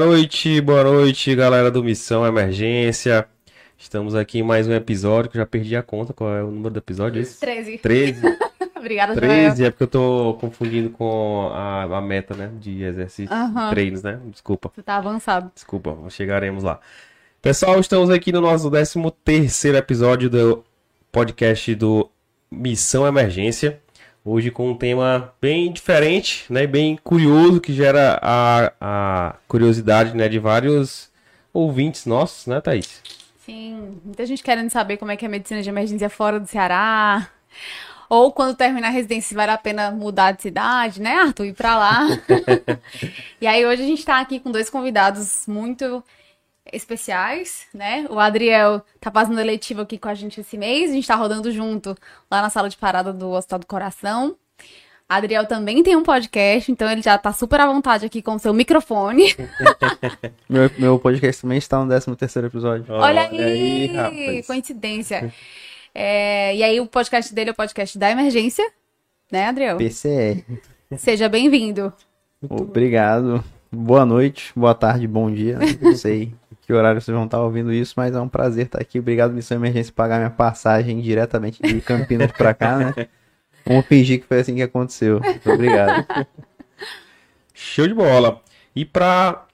Boa noite, boa noite, galera do Missão Emergência. Estamos aqui em mais um episódio, que eu já perdi a conta. Qual é o número do episódio? Esse? 13. 13. Obrigada, 13, é porque eu tô confundindo com a, a meta, né? De exercícios, Aham. treinos, né? Desculpa, Você tá avançado. desculpa, chegaremos lá. Pessoal, estamos aqui no nosso 13 terceiro episódio do podcast do Missão Emergência. Hoje com um tema bem diferente, né? Bem curioso, que gera a, a curiosidade, né? De vários ouvintes nossos, né, Thaís? Sim, muita gente querendo saber como é que é a medicina de emergência fora do Ceará. Ou quando terminar a residência, se vale a pena mudar de cidade, né, Arthur? Ir pra lá. e aí, hoje a gente tá aqui com dois convidados muito especiais, né? O Adriel tá fazendo eletivo aqui com a gente esse mês. A gente tá rodando junto lá na sala de parada do Hospital do Coração. Adriel também tem um podcast, então ele já tá super à vontade aqui com o seu microfone. Meu, meu podcast também está no 13 terceiro episódio. Olha aí, rapaz. coincidência. É, e aí o podcast dele é o podcast da emergência, né, Adriel? PCR. Seja bem-vindo. Obrigado. Boa noite, boa tarde, bom dia. Não sei que horário vocês vão estar ouvindo isso, mas é um prazer estar aqui. Obrigado, Missão Emergência, pagar minha passagem diretamente de Campinas pra cá, né? Vamos fingir que foi assim que aconteceu. Muito obrigado. Show de bola. E pra.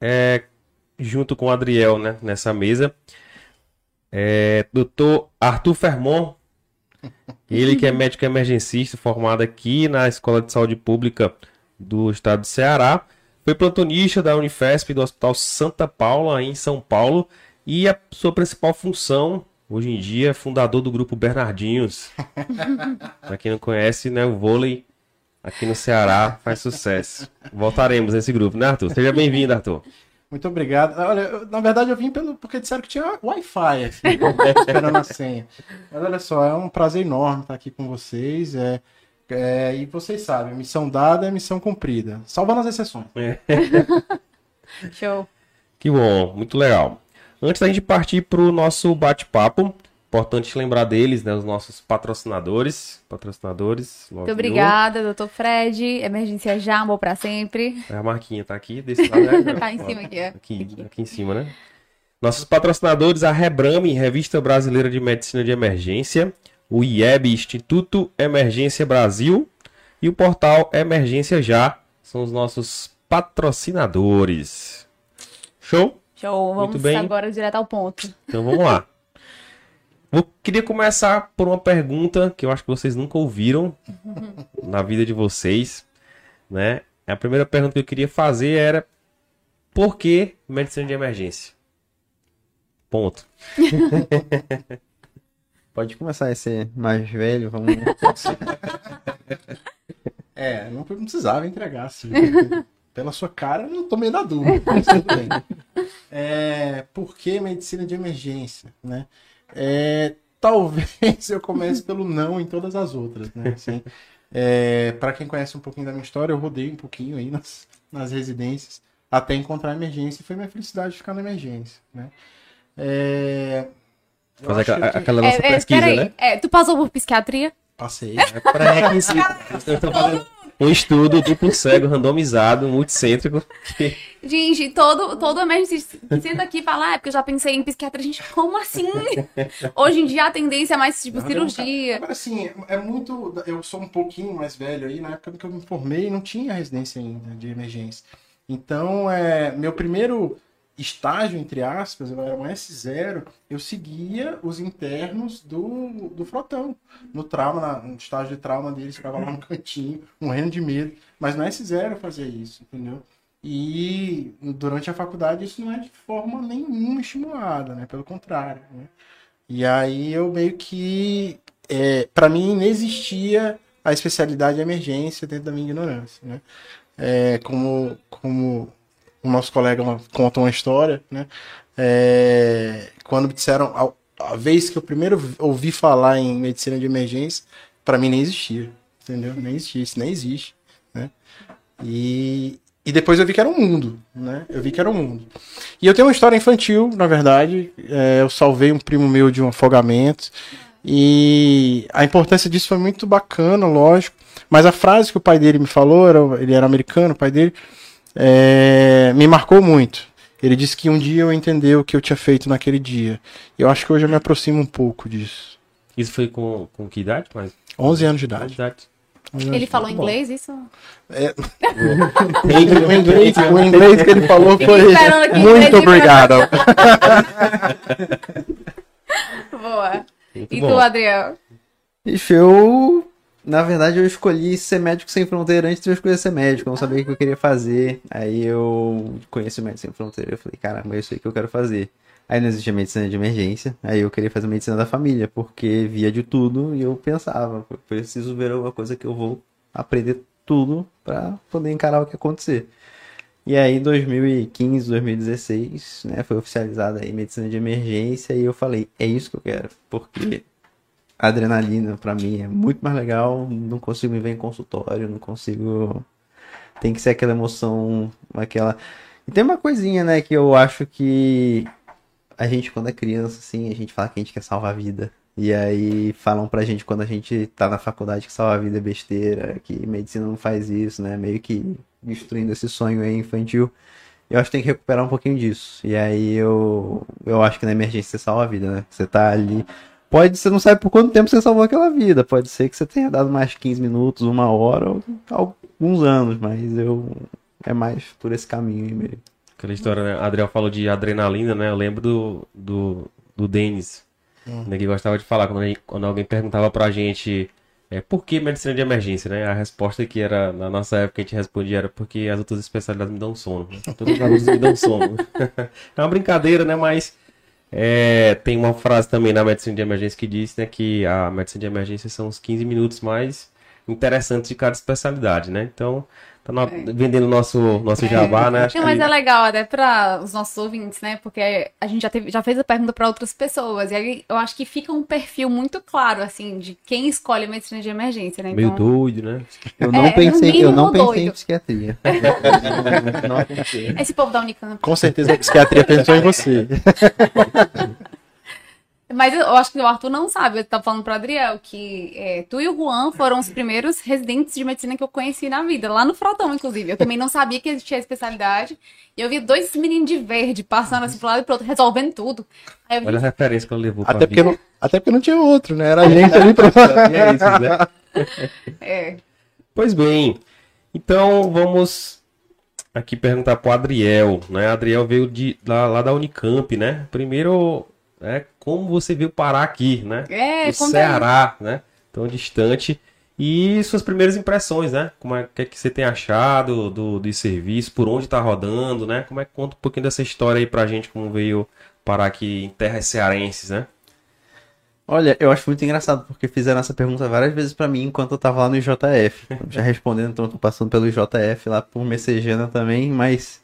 é, junto com o Adriel, né, nessa mesa, é, doutor Arthur Fermon. Ele que é médico emergencista, formado aqui na Escola de Saúde Pública do Estado do Ceará. Foi plantonista da Unifesp do Hospital Santa Paula, em São Paulo. E a sua principal função, hoje em dia, é fundador do grupo Bernardinhos. Pra quem não conhece, né, o vôlei aqui no Ceará faz sucesso. Voltaremos nesse grupo, né, Arthur? Seja bem-vindo, Arthur. Muito obrigado. Olha, eu- na verdade eu vim pelo, porque disseram que tinha Wi-Fi aqui, esperando a senha. Mas olha só, é um prazer enorme estar aqui com vocês. É, é, e vocês sabem, missão dada é missão cumprida. Salvando as exceções. Show. Que bom, muito legal. Antes da gente partir para o nosso bate-papo, importante lembrar deles, né, os nossos patrocinadores. Patrocinadores. Muito obrigada, doutor Fred. Emergência já, amor pra sempre. É, A marquinha tá aqui, desse lado. né? Tá em cima aqui, ó. Aqui, aqui em cima, né? Nossos patrocinadores, a Rebrame, Revista Brasileira de Medicina de Emergência, o IEB, Instituto Emergência Brasil, e o portal Emergência Já, são os nossos patrocinadores. Show? Show. Muito Vamos bem. agora direto ao ponto. Então vamos lá. Vou, queria começar por uma pergunta que eu acho que vocês nunca ouviram na vida de vocês, né? A primeira pergunta que eu queria fazer era por que medicina de emergência? Ponto. Pode começar a ser mais velho, vamos. É, não precisava entregar assim. Pela sua cara, eu não tomei na dúvida. mas. É, por que medicina de emergência, né? É, talvez eu comece pelo não em todas as outras, né? Assim, é, para quem conhece um pouquinho da minha história, eu rodei um pouquinho aí nas, nas residências até encontrar a emergência e foi minha felicidade ficar na emergência, né? É, Fazer aquela, que- aquela nossa É, é, pesquisa, peraí. né? É, tu passou por psiquiatria? Passei. Pré-requisito. Eu tô fazendo um estudo duplo cego, randomizado, multicêntrico. que- Gente, todo, todo emergencista que senta aqui e fala, ah, é porque eu já pensei em psiquiatria. Gente, como assim? Hoje em dia a tendência é mais tipo cirurgia. Agora, assim, é muito. Eu sou um pouquinho mais velho aí, na época que eu me formei, não tinha residência ainda de emergência. Então, é, meu primeiro estágio, entre aspas, eu era um S0, eu seguia os internos do, do frotão. No trauma, na- no estágio de trauma deles, ficava lá no cantinho, morrendo de medo. Mas no S0 eu fazia isso, entendeu? E durante a faculdade isso não é de forma nenhuma estimulada, né? Pelo contrário, né? E aí eu meio que é, para mim não existia a especialidade de emergência dentro da minha ignorância, né? É, como, como o nosso colega conta uma história, né? É, quando me disseram a, a vez que eu primeiro ouvi falar em medicina de emergência, para mim nem existia, entendeu? Nem existia, isso nem existe, né? E, e depois eu vi que era um mundo, né? Eu vi que era um mundo. E eu tenho uma história infantil, na verdade. É, eu salvei um primo meu de um afogamento. E a importância disso foi muito bacana, lógico. Mas a frase que o pai dele me falou, era, ele era americano, o pai dele, é, me marcou muito. Ele disse que um dia eu entendeu o que eu tinha feito naquele dia. Eu acho que hoje eu me aproximo um pouco disso. Isso foi com, com que idade? Mas, 11 anos de idade. idade. 11 anos Ele de falou idade. inglês, isso? É. o, inglês, o inglês que ele falou foi muito obrigado. Boa. Muito E bom. tu, Adriel? Ixi, eu. Na verdade, eu escolhi ser médico sem fronteira antes de eu escolher ser médico. Eu não sabia o que eu queria fazer. Aí eu conheci o Médico Sem Fronteira. Eu falei, caramba, é isso aí que eu quero fazer. Aí não existia medicina de emergência. Aí eu queria fazer medicina da família, porque via de tudo e eu pensava, preciso ver alguma coisa que eu vou aprender tudo pra poder encarar o que acontecer. E aí, em 2015, 2016, né, foi oficializada aí medicina de emergência e eu falei, é isso que eu quero, porque adrenalina pra mim é muito mais legal, não consigo me ver em consultório, não consigo tem que ser aquela emoção, aquela E tem uma coisinha, né, que eu acho que a gente quando é criança assim, a gente fala que a gente quer salvar a vida. E aí falam pra gente quando a gente tá na faculdade que salvar a vida é besteira, que medicina não faz isso, né? Meio que destruindo esse sonho aí infantil. Eu acho que tem que recuperar um pouquinho disso. E aí eu, eu acho que na emergência você salva a vida, né? Você tá ali. Pode, você não sabe por quanto tempo você salvou aquela vida. Pode ser que você tenha dado mais 15 minutos, uma hora, ou alguns anos, mas eu. É mais por esse caminho aí mesmo. Aquela história, né? Adriel falou de adrenalina, né? Eu lembro do, do, do Denis, né? Que gostava de falar quando, a gente- quando alguém perguntava pra gente é, por que medicina de emergência, né? A resposta que era, na nossa época, a gente respondia era porque as outras especialidades me dão sono. né? Todas as outras me dão sono. é uma brincadeira, né? Mas é, tem uma frase também na medicina de emergência que diz né, que a medicina de emergência são os 15 minutos mais interessantes de cada especialidade, né? Então, tá no- vendendo nosso, nosso jabá, né? Acho Não, mas que- é legal até para os nossos ouvintes, né? Porque a gente já, teve, já fez a pergunta para outras pessoas. E aí eu acho que fica um perfil muito claro, assim, de quem escolhe a medicina de emergência, né? Meio Então, doido, né? Eu não É, pensei, eu não pensei em psiquiatria. não pensei. esse povo da Unicamp. Com certeza a psiquiatria pensou em você. Mas eu acho que o Arthur não sabe. Eu tava falando pro Adriel que é, tu e o Juan foram os primeiros residentes de medicina que eu conheci na vida, lá no Frotão, inclusive. Eu também não sabia que existia a especialidade. E eu vi dois meninos de verde passando assim pro lado e pro outro, resolvendo tudo. Aí eu vi, Olha a referência que ela levou pra Até porque, não, até porque não tinha outro, né? Era a gente ali pra. E é isso, né? é, Pois bem, então vamos aqui perguntar pro Adriel, né? Adriel veio de, lá, lá da Unicamp, né? Primeiro, é, como você veio parar aqui, né? é, aí. Ceará, né? Tão distante. E suas primeiras impressões, né? Como é que, é que você tem achado do, do serviço, por onde tá rodando, né? Como é que conta um pouquinho dessa história aí pra gente, como veio parar aqui em terras cearenses, né? Olha, eu acho muito engraçado, porque fizeram essa pergunta várias vezes pra mim enquanto eu tava lá no IJF. Já respondendo, então eu tô passando pelo IJF lá por Messejana também, mas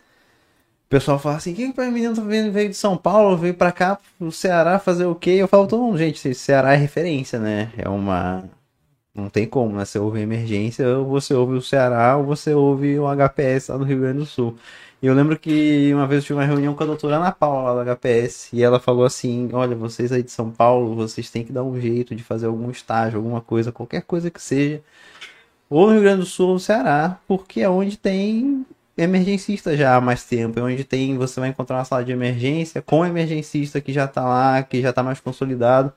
o pessoal fala assim, quem que o menino veio de São Paulo, veio pra cá, pro Ceará fazer o quê? Eu falo, todo mundo, gente, Ceará é referência, né? É uma... Não tem como, né? Você ouve emergência, ou você ouve o Ceará, ou você ouve o HPS lá no Rio Grande do Sul. E eu lembro que uma vez eu tive uma reunião com a doutora Ana Paula lá do HPS e ela falou assim: Olha, vocês aí de São Paulo, vocês têm que dar um jeito de fazer algum estágio, alguma coisa, qualquer coisa que seja, ou no Rio Grande do Sul ou no Ceará, porque é onde tem emergencista já há mais tempo, é onde tem, você vai encontrar uma sala de emergência com emergencista que já tá lá, que já tá mais consolidado.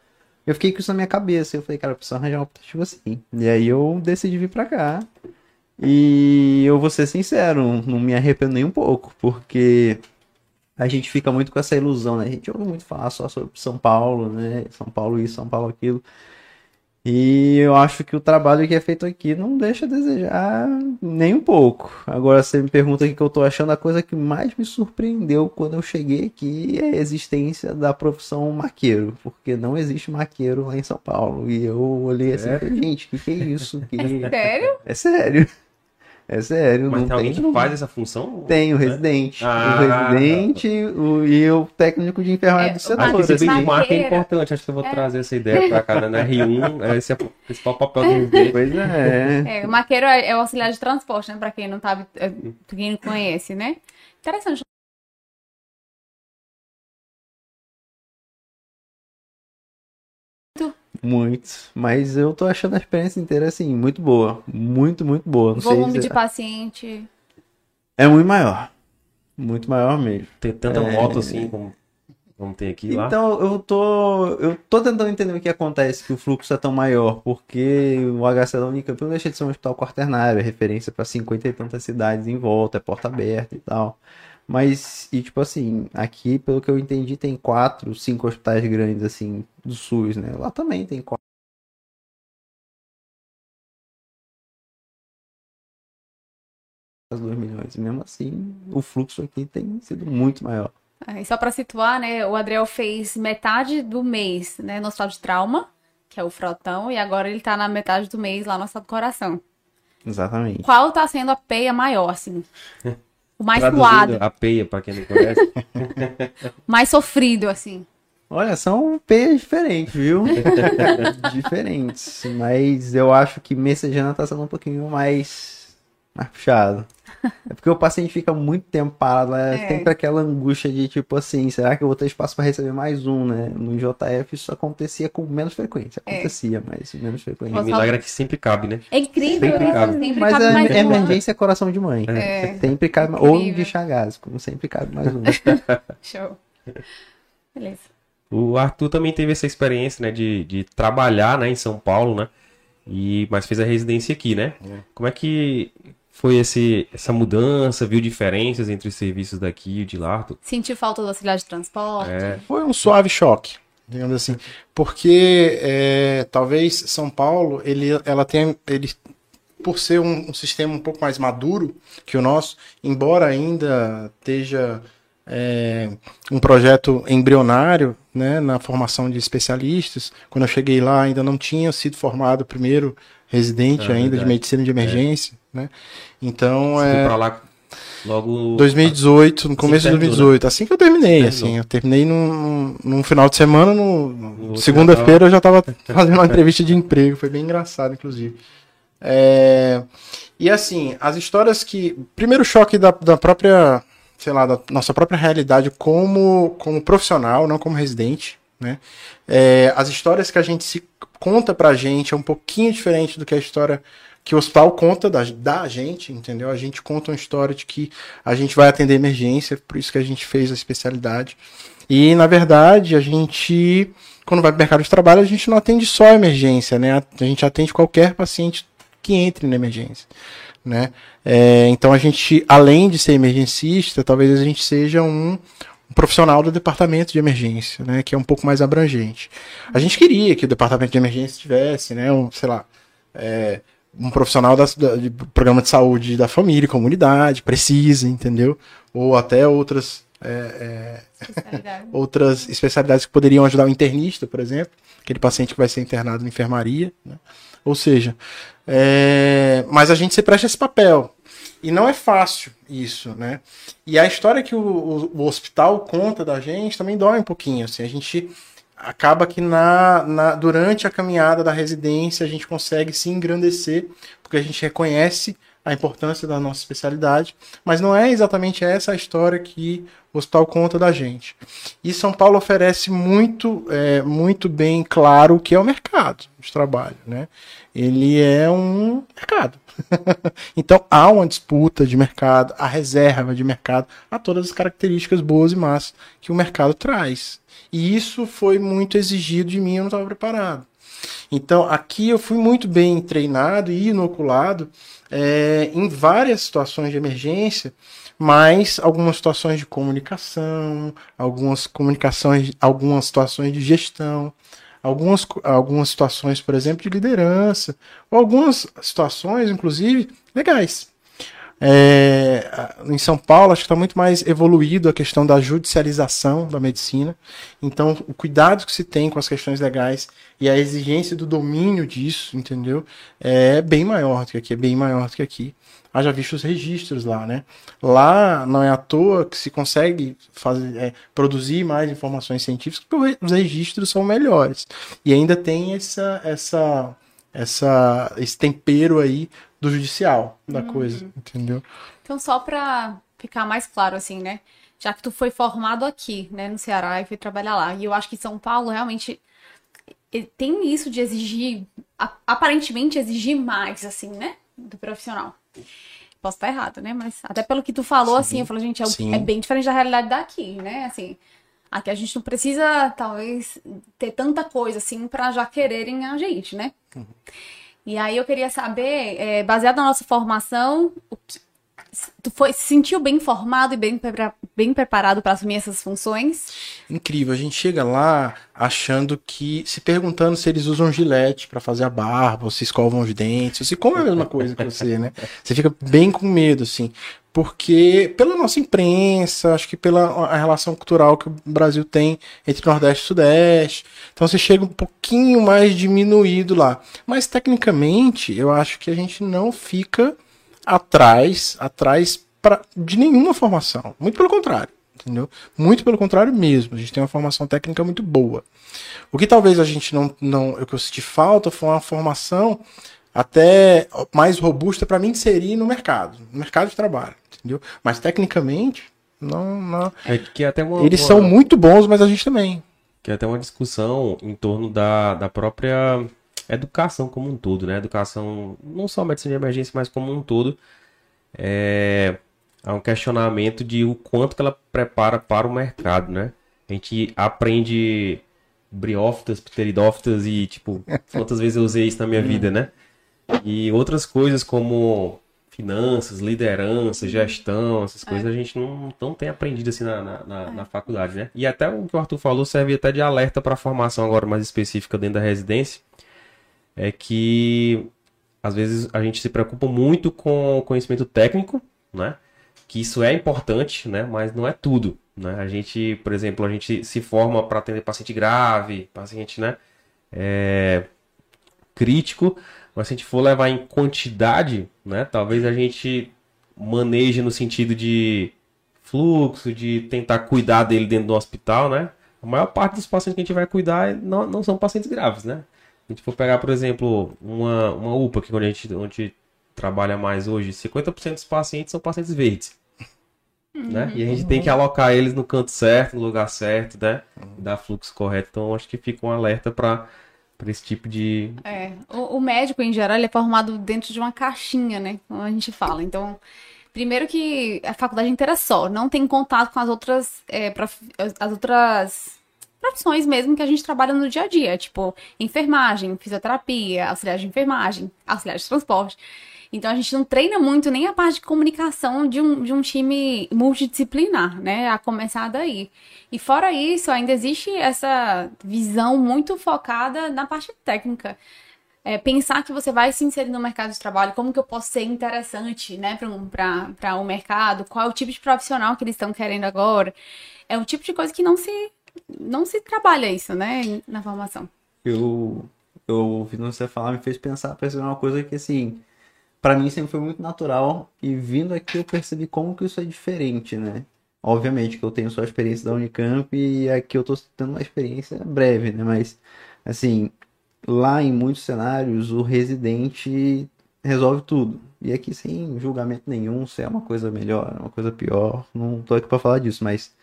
Eu fiquei com isso na minha cabeça, eu falei, cara, eu preciso arranjar um aplicativo assim. E aí eu decidi vir pra cá. E eu vou ser sincero, não me arrependo nem um pouco, porque a gente fica muito com essa ilusão, né? A gente ouve muito falar só sobre São Paulo, né? São Paulo isso, São Paulo aquilo. E eu acho que o trabalho que é feito aqui não deixa a desejar nem um pouco. Agora você me pergunta o que eu tô achando, a coisa que mais me surpreendeu quando eu cheguei aqui é a existência da profissão maqueiro, porque não existe maqueiro lá em São Paulo. E eu olhei assim, e falei, gente, o que, que é isso? Que... Sério? É sério. É sério, Mas não tem alguém tem. que faz essa função? Tem o né? residente. Ah. O residente o, e o técnico de enfermagem É, do setor. Acho que esse assim. benchmark é importante. Acho que eu vou trazer essa ideia pra cá, né? Na R1, esse é o principal papel do residente. Pois é. É, o maqueiro é, é o auxiliar de transporte, né? Pra quem não sabe, é, pra quem não conhece, né? Interessante. Muito. Mas eu tô achando a experiência inteira, assim, muito boa. Muito, muito boa. Não sei Volume de paciente. É muito maior. Muito maior mesmo. Tem tanta É. moto assim como, como tem aqui lá. Então, eu tô. Eu tô tentando entender o que acontece, que o fluxo é tão maior, porque o HC da Unicamp não deixa de ser um hospital quaternário, é referência para 50 e tantas cidades em volta, é porta aberta e tal. Mas, e tipo assim, aqui, pelo que eu entendi, tem quatro, cinco hospitais grandes, assim, do SUS, né? Lá também tem quatro. As 2 milhões. Mesmo assim, o fluxo aqui tem sido muito maior. E só pra situar, né, o Adriel fez metade do mês, né, no hospital de trauma, que é o frotão, e agora ele tá na metade do mês lá no hospital do coração. Exatamente. Qual tá sendo a peia maior, assim? O mais Traduzindo, suado, a peia, pra quem não conhece. mais sofrido, assim. Olha, são peias diferentes, viu? diferentes. Mas eu acho que Messejana tá sendo um pouquinho mais, mais puxado. É porque o paciente fica muito tempo parado, é, É. sempre aquela angústia de tipo assim, será que eu vou ter espaço para receber mais um, né? No JF isso acontecia com menos frequência. É. Acontecia, mas menos frequência. o milagre é que sempre cabe, né? É incrível, Sempre né? cabe. Sempre Mas cabe a mais um. emergência é coração de mãe. É. Sempre cabe, ou Incrível. de Chagas, como sempre cabe mais um. Show. Beleza. O Arthur também teve essa experiência, né, de, de trabalhar, né, em São Paulo, né? E, mas fez a residência aqui, né? Como é que foi esse, essa mudança? Viu diferenças entre os serviços daqui e de lá? Sentiu falta do auxiliar de transporte? É, Foi um suave choque, digamos assim, porque é, talvez São Paulo, ele, ela tem, ele, por ser um, um sistema um pouco mais maduro que o nosso, embora ainda esteja é, um projeto embrionário, né, na formação de especialistas, quando eu cheguei lá ainda não tinha sido formado o primeiro residente Ah, ainda de verdade. medicina de emergência, né? Então você foi é pra lá logo... 2018, no começo de terminou, 2018, assim que eu terminei, Terminou. assim, eu terminei num, num final de semana, no, segunda-feira eu já tava fazendo uma entrevista de emprego, foi bem engraçado, inclusive. É, e assim, as histórias que, primeiro choque da, da própria, sei lá, da nossa própria realidade como, como profissional, não como residente, né? É, as histórias que a gente se conta pra gente é um pouquinho diferente do que a história que o hospital conta da, da gente, entendeu? A gente conta uma história de que a gente vai atender emergência, por isso que a gente fez a especialidade. E, na verdade, a gente, quando vai para o mercado de trabalho, a gente não atende só a emergência, né? A gente atende qualquer paciente que entre na emergência, né? É, então, a gente, além de ser emergencista, talvez a gente seja um, um profissional do departamento de emergência, né? Que é um pouco mais abrangente. A gente queria que o departamento de emergência tivesse, né? Um, sei lá, é, um profissional da, da- de programa de saúde da família, comunidade, precisa, entendeu? Ou até outras, é, é, Especialidade. outras especialidades que poderiam ajudar o internista, por exemplo, aquele paciente que vai ser internado na enfermaria. né? Ou seja, é, mas a gente se presta esse papel. E não é fácil isso, né? E a história que o, o- o hospital conta da gente também dói um pouquinho. Assim, a gente acaba que na, na- durante a caminhada da residência a gente consegue se engrandecer, porque a gente reconhece a importância da nossa especialidade, mas não é exatamente essa a história que o hospital conta da gente. E São Paulo oferece muito, é, muito bem claro o que é o mercado de trabalho, né? Ele é um mercado. então há uma disputa de mercado, a reserva de mercado, há todas as características boas e más que o mercado traz. E isso foi muito exigido de mim, eu não estava preparado. Então aqui eu fui muito bem treinado e inoculado é, em várias situações de emergência, mas algumas situações de comunicação, algumas comunicações, algumas situações de gestão, algumas, algumas situações, por exemplo, de liderança, ou algumas situações, inclusive, legais. É, em São Paulo, acho que está muito mais evoluído a questão da judicialização da medicina. Então, o cuidado que se tem com as questões legais e a exigência do domínio disso, entendeu? É bem maior do que aqui, é bem maior do que aqui. Haja visto os registros lá, né? Lá não é à toa que se consegue fazer, é, produzir mais informações científicas, porque os registros são melhores. E ainda tem essa, essa, essa, esse tempero aí do judicial da coisa, entendeu? Então, só pra ficar mais claro, assim, né? Já que tu foi formado aqui, né, no Ceará e foi trabalhar lá. E eu acho que São Paulo realmente tem isso de exigir, aparentemente exigir mais, assim, né? Do profissional. Posso estar errado, né? Mas até pelo que tu falou, Sim. assim, eu falo, gente, é, é bem diferente da realidade daqui, né? Assim, aqui a gente não precisa, talvez, ter tanta coisa, assim, pra já quererem a gente, né? Uhum. E aí eu queria saber, é, baseado na nossa formação, que- tu foi, se sentiu bem formado e bem, bem preparado para assumir essas funções? Incrível, a gente chega lá achando que, se perguntando se eles usam gilete pra fazer a barba, ou se escovam os dentes, ou se come a mesma coisa que você, né? Você fica bem com medo, assim, porque pela nossa imprensa, acho que pela a relação cultural que o Brasil tem entre Nordeste e Sudeste, então você chega um pouquinho mais diminuído lá. Mas tecnicamente, eu acho que a gente não fica atrás, atrás pra, de nenhuma formação. Muito pelo contrário, entendeu? Muito pelo contrário mesmo. A gente tem uma formação técnica muito boa. O que talvez a gente não, não o que eu senti falta foi uma formação até mais robusta para mim inserir no mercado, no mercado de trabalho, entendeu? Mas tecnicamente, não, não. É que é até uma, Eles uma- são muito bons, mas a gente também. que é até uma discussão em torno da, da própria educação como um todo, né? Educação, não só medicina de emergência, mas como um todo. É, há um questionamento de o quanto que ela prepara para o mercado, né? A gente aprende briófitas, pteridófitas e, tipo, quantas vezes eu usei isso na minha vida, né? E outras coisas como finanças, liderança, gestão, essas coisas a gente não, não tem aprendido assim na, na, na- na faculdade, né? E até o que o Arthur falou serve até de alerta para a formação agora mais específica dentro da residência, é que às vezes a gente se preocupa muito com o conhecimento técnico, né? Que isso é importante, né? Mas não é tudo, né? A gente, por exemplo, a gente se forma para atender paciente grave, paciente, né? É, crítico, mas se a gente for levar em quantidade, né? Talvez a gente maneje no sentido de fluxo, de tentar cuidar dele dentro do hospital, né? A maior parte dos pacientes que a gente vai cuidar não, não são pacientes graves, né? Se a gente for pegar, por exemplo, uma, uma UPA, que é onde a gente, onde trabalha mais hoje, 50% dos pacientes são pacientes verdes. Né? E a gente tem que alocar eles no canto certo, no lugar certo, né? Dar fluxo correto. Então, acho que fica um alerta para esse tipo de, É, o, o médico, em geral, ele é formado dentro de uma caixinha, né? Como a gente fala. Então, primeiro que a faculdade inteira é só, não tem contato com as outras, é, prof- as outras profissões mesmo que a gente trabalha no dia a dia, tipo enfermagem, fisioterapia, auxiliar de enfermagem, auxiliar de transporte. Então a gente não treina muito nem a parte de comunicação de um, de um time multidisciplinar, né? A começar daí. E fora isso, ainda existe essa visão muito focada na parte técnica. É, pensar que você vai se inserir no mercado de trabalho, como que eu posso ser interessante, né, para o mercado, qual é o tipo de profissional que eles estão querendo agora. É um tipo de coisa que não se, não se trabalha isso, né, na formação. Eu, eu ouvindo você falar me fez pensar, perceber uma coisa que assim, pra mim sempre foi muito natural e vindo aqui eu percebi como que isso é diferente, né? Obviamente que eu tenho só a experiência da Unicamp e aqui eu tô tendo uma experiência breve, né? Mas assim, lá em muitos cenários o residente resolve tudo. E aqui sem julgamento nenhum, se é uma coisa melhor, uma coisa pior, não tô aqui pra falar disso, mas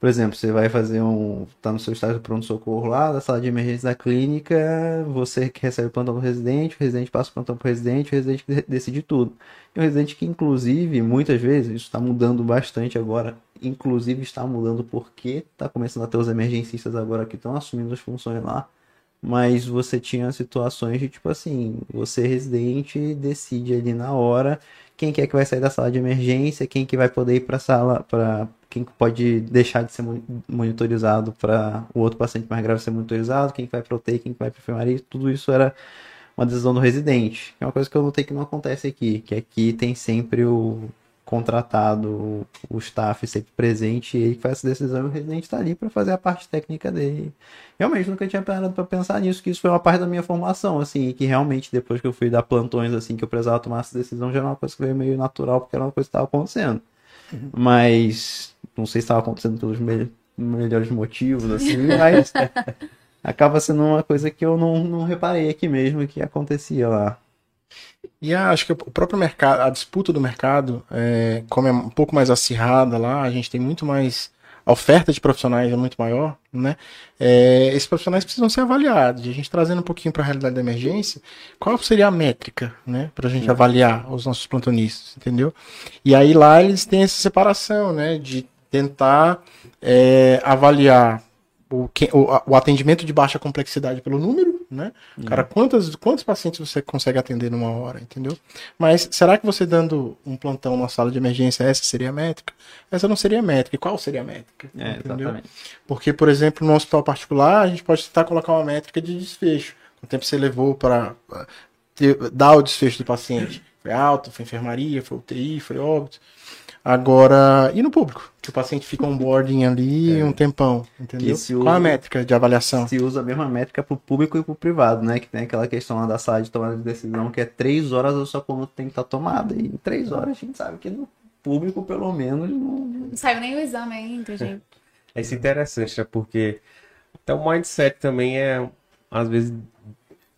por exemplo, você vai fazer um. tá no seu estágio de pronto-socorro lá, da sala de emergência da clínica, você que recebe o plantão do residente, o residente passa o plantão residente, o residente que de- decide tudo. E o residente que, inclusive, muitas vezes, isso está mudando bastante agora, inclusive está mudando porque tá começando a ter os emergencistas agora que estão assumindo as funções lá. Mas você tinha situações de tipo assim, você residente decide ali na hora quem que é que vai sair da sala de emergência, quem que vai poder ir para sala, para quem que pode deixar de ser mon- monitorizado para o outro paciente mais grave ser monitorizado, quem que vai para UTI, quem que vai para enfermaria, tudo isso era uma decisão do residente. É uma coisa que eu notei que não acontece aqui, que aqui tem sempre o contratado, o- staff sempre presente, e ele que faz essa decisão e o residente está ali para fazer a parte técnica dele. Realmente nunca tinha parado para pensar nisso, que isso foi uma parte da minha formação, assim, e que realmente depois que eu fui dar plantões, assim, que eu precisava tomar essa decisão, já era uma coisa que veio meio natural, porque era uma coisa que estava acontecendo. Mas não sei se estava acontecendo pelos me- melhores motivos, assim, mas acaba sendo uma coisa que eu não, não reparei aqui mesmo que acontecia lá. E a- acho que o próprio mercado, a disputa do mercado, é, como é um pouco mais acirrada lá, a gente tem muito mais a oferta de profissionais é muito maior, né? É, esses profissionais precisam ser avaliados. E a gente trazendo um pouquinho para a realidade da emergência, qual seria a métrica, né, para a gente avaliar os nossos plantonistas, entendeu? E aí lá eles têm essa separação, né, de tentar é, avaliar o, o, o, atendimento de baixa complexidade pelo número, né? Uhum. Cara, quantos, quantos pacientes você consegue atender numa hora, entendeu? Mas será que você dando um plantão na sala de emergência, essa seria a métrica? Essa não seria a métrica. E qual seria a métrica? É, entendeu? Exatamente. Porque, por exemplo, no hospital particular, a gente pode tentar colocar uma métrica de desfecho. Quanto tempo você levou para dar o desfecho do paciente? Foi alto, foi enfermaria, foi UTI, foi óbito. Agora, e no público? Que o paciente fica um boarding ali é. um tempão, entendeu? Usa, Qual a métrica de avaliação? Se usa a mesma métrica para o público e para o privado, né? Que tem aquela questão lá da sala de tomada de decisão, que é três horas a sua coluna tem que estar tá tomada. E em três horas a gente sabe que no público, pelo menos, não... Não saiu nem o exame ainda, gente. É isso interessante, né? Porque até o mindset também é, às vezes,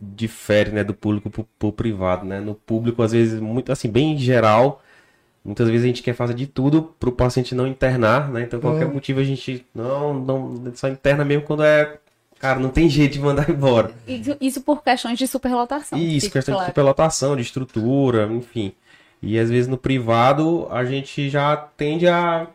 difere, né? Do público para o privado, né? No público, às vezes, muito assim, bem geral Muitas vezes a gente quer fazer de tudo para o paciente não internar, né? Então, qualquer uhum. motivo a gente não, não só interna mesmo quando é. Cara, não tem jeito de mandar embora. Isso, isso por questões de superlotação. Isso, questão claro. de superlotação, de estrutura, enfim. E às vezes no privado a gente já tende a.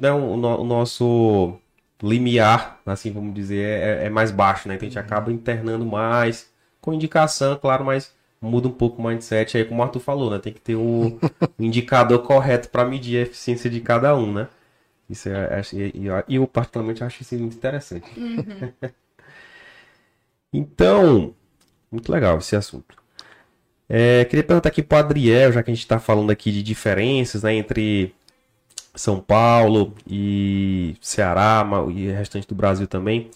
Né, o, o nosso limiar, assim vamos dizer, é, é mais baixo, né? Então a gente acaba internando mais, com indicação, claro, mas muda um pouco o mindset aí, como o Arthur falou, né? Tem que ter o indicador correto para medir a eficiência de cada um, né? Isso é, e, e eu particularmente acho isso muito interessante. Uhum. então, muito legal esse assunto. É, queria perguntar aqui para Adriel, já que a gente está falando aqui de diferenças né, entre São Paulo e Ceará e o restante do Brasil também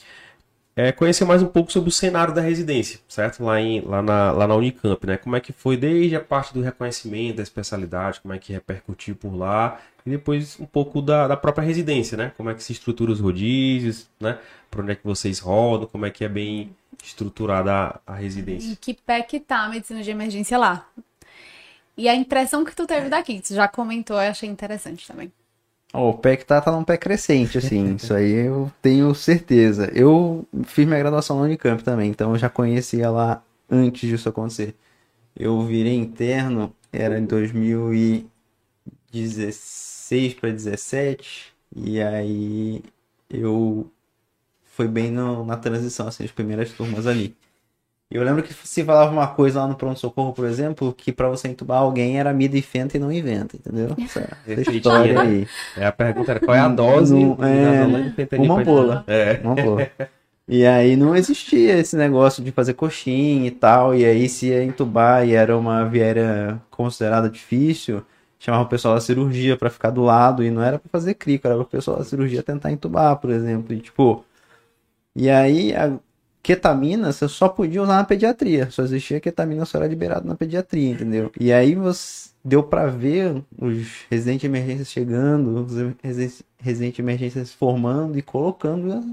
é, conhecer mais um pouco sobre o cenário da residência, certo? Lá, em, lá, na, lá na Unicamp, né? Como é que foi desde a parte do reconhecimento da especialidade, como é que repercutiu por lá, e depois um pouco da, da própria residência, né? Como é que se estrutura os rodízios, né? Por onde é que vocês rodam, como é que é bem estruturada a, a residência. Em que pé que tá a medicina de emergência lá? E a impressão que tu teve daqui, que tu já comentou, eu achei interessante também. Oh, o pé que tá, tá num pé crescente, assim, isso aí eu tenho certeza. Eu fiz minha graduação na Unicamp também, então eu já conhecia lá antes disso acontecer. Eu virei interno, era em 2016 para 17, e aí eu foi bem no, na transição, assim, as primeiras turmas ali. Eu lembro que se falava uma coisa lá no pronto-socorro, por exemplo, que para você entubar alguém era mida e fenta e não inventa, entendeu? Essa, essa história aí. É, a pergunta era qual é a dose não, é, uma ampola. É. Uma ampola. E aí não existia esse negócio de fazer coxinha e tal, e aí se ia entubar e era uma viéria considerada difícil, chamava o pessoal da cirurgia para ficar do lado, e não era para fazer crico, era para o pessoal da cirurgia tentar entubar, por exemplo, e tipo... E aí, ketamina você só podia usar na pediatria. Só existia ketamina, só era liberado na pediatria, entendeu? E aí você deu para ver os residentes de emergência chegando, os residentes de emergência se formando e colocando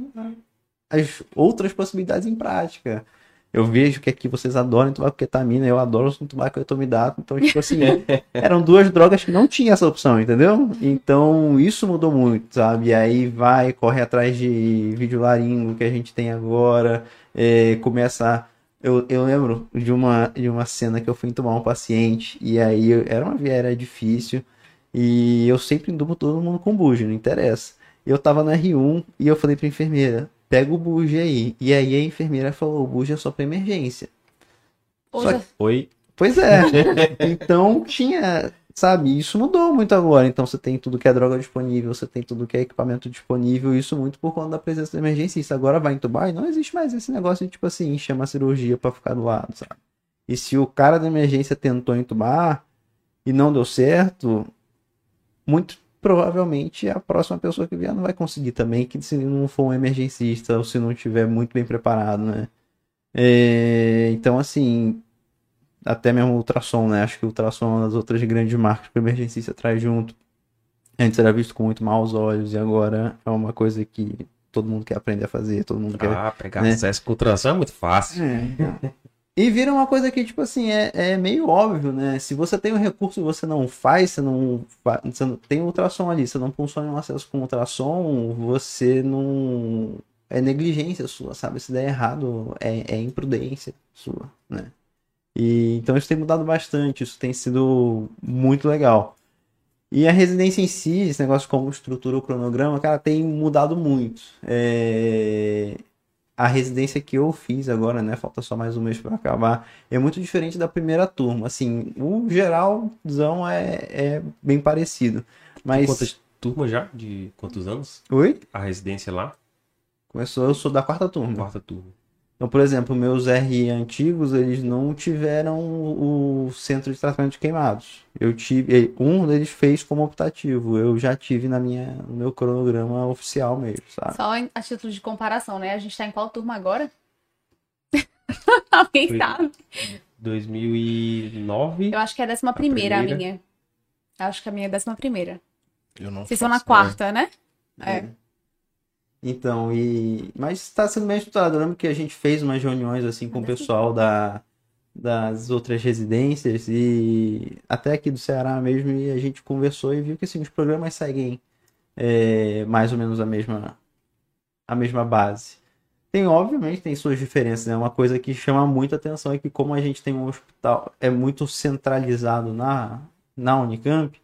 as outras possibilidades em prática. Eu vejo que aqui vocês adoram com ketamina, eu adoro com etomidato. Então, tipo assim, eram duas drogas que não tinha essa opção, entendeu? Então, isso mudou muito, sabe? E aí vai, corre atrás de vídeo laringo que a gente tem agora, é, começa eu, eu lembro de uma, de uma cena que eu fui entubar um paciente, e aí era uma viera difícil, e eu sempre entubo todo mundo com bujo, não interessa. Eu tava no R1 e eu falei pra enfermeira, pega o buge aí. E aí a enfermeira falou, o buge é só pra emergência. Só que... Oi? Pois é. então tinha, sabe, isso mudou muito agora. Então você tem tudo que é droga disponível, você tem tudo que é equipamento disponível, isso muito por conta da presença do emergencista. Agora vai entubar e não existe mais esse negócio de tipo assim, chama a cirurgia para ficar do lado, sabe? E se o cara da emergência tentou entubar e não deu certo, muito provavelmente a próxima pessoa que vier não vai conseguir também, que se não for um emergencista ou se não estiver muito bem preparado, né? É, então, assim, até mesmo o ultrassom, né? Acho que o ultrassom é uma das outras grandes marcas que o emergencista traz junto. Antes era visto com muito maus olhos e agora é uma coisa que todo mundo quer aprender a fazer, todo mundo quer. Ah, pegar né? acesso com ultrassom é muito fácil. É, então. E vira uma coisa que, tipo assim, é, é meio óbvio, né? Se você tem um recurso e você não faz, você não, você não tem ultrassom ali, você não funciona um acesso com ultrassom, você não. É negligência sua, sabe? Se der errado, é, é imprudência sua, né? E, então isso tem mudado bastante, isso tem sido muito legal. E a residência em si, esse negócio como estrutura o cronograma, cara, tem mudado muito. É, A residência que eu fiz agora, né? Falta só mais um mês para acabar. É muito diferente da primeira turma. Assim, o geralzão é, é bem parecido. Mas. Quantas turmas já? De quantos anos? Oi? A residência lá? Começou, eu sou da quarta turma. Quarta turma. Então, por exemplo, meus RI antigos, eles não tiveram o centro de tratamento de queimados. Eu tive, um deles fez como optativo. Eu já tive na minha, no meu cronograma oficial mesmo, sabe? Só em- a título de comparação, né? A gente tá em qual turma agora? Alguém Foi- sabe? 2009? Eu acho que é a décima primeira a primeira? minha. Eu acho que a minha é a décima primeira. Eu não Vocês estão na quarta, né? É. Então, e mas está sendo bem estruturado. Eu lembro que a gente fez umas reuniões assim com o pessoal da, das outras residências e até aqui do Ceará mesmo, e a gente conversou e viu que assim, os programas seguem é, mais ou menos a mesma, a mesma base. Tem, obviamente, tem suas diferenças, né? Uma coisa que chama muita atenção é que como a gente tem um hospital, é muito centralizado na, na Unicamp,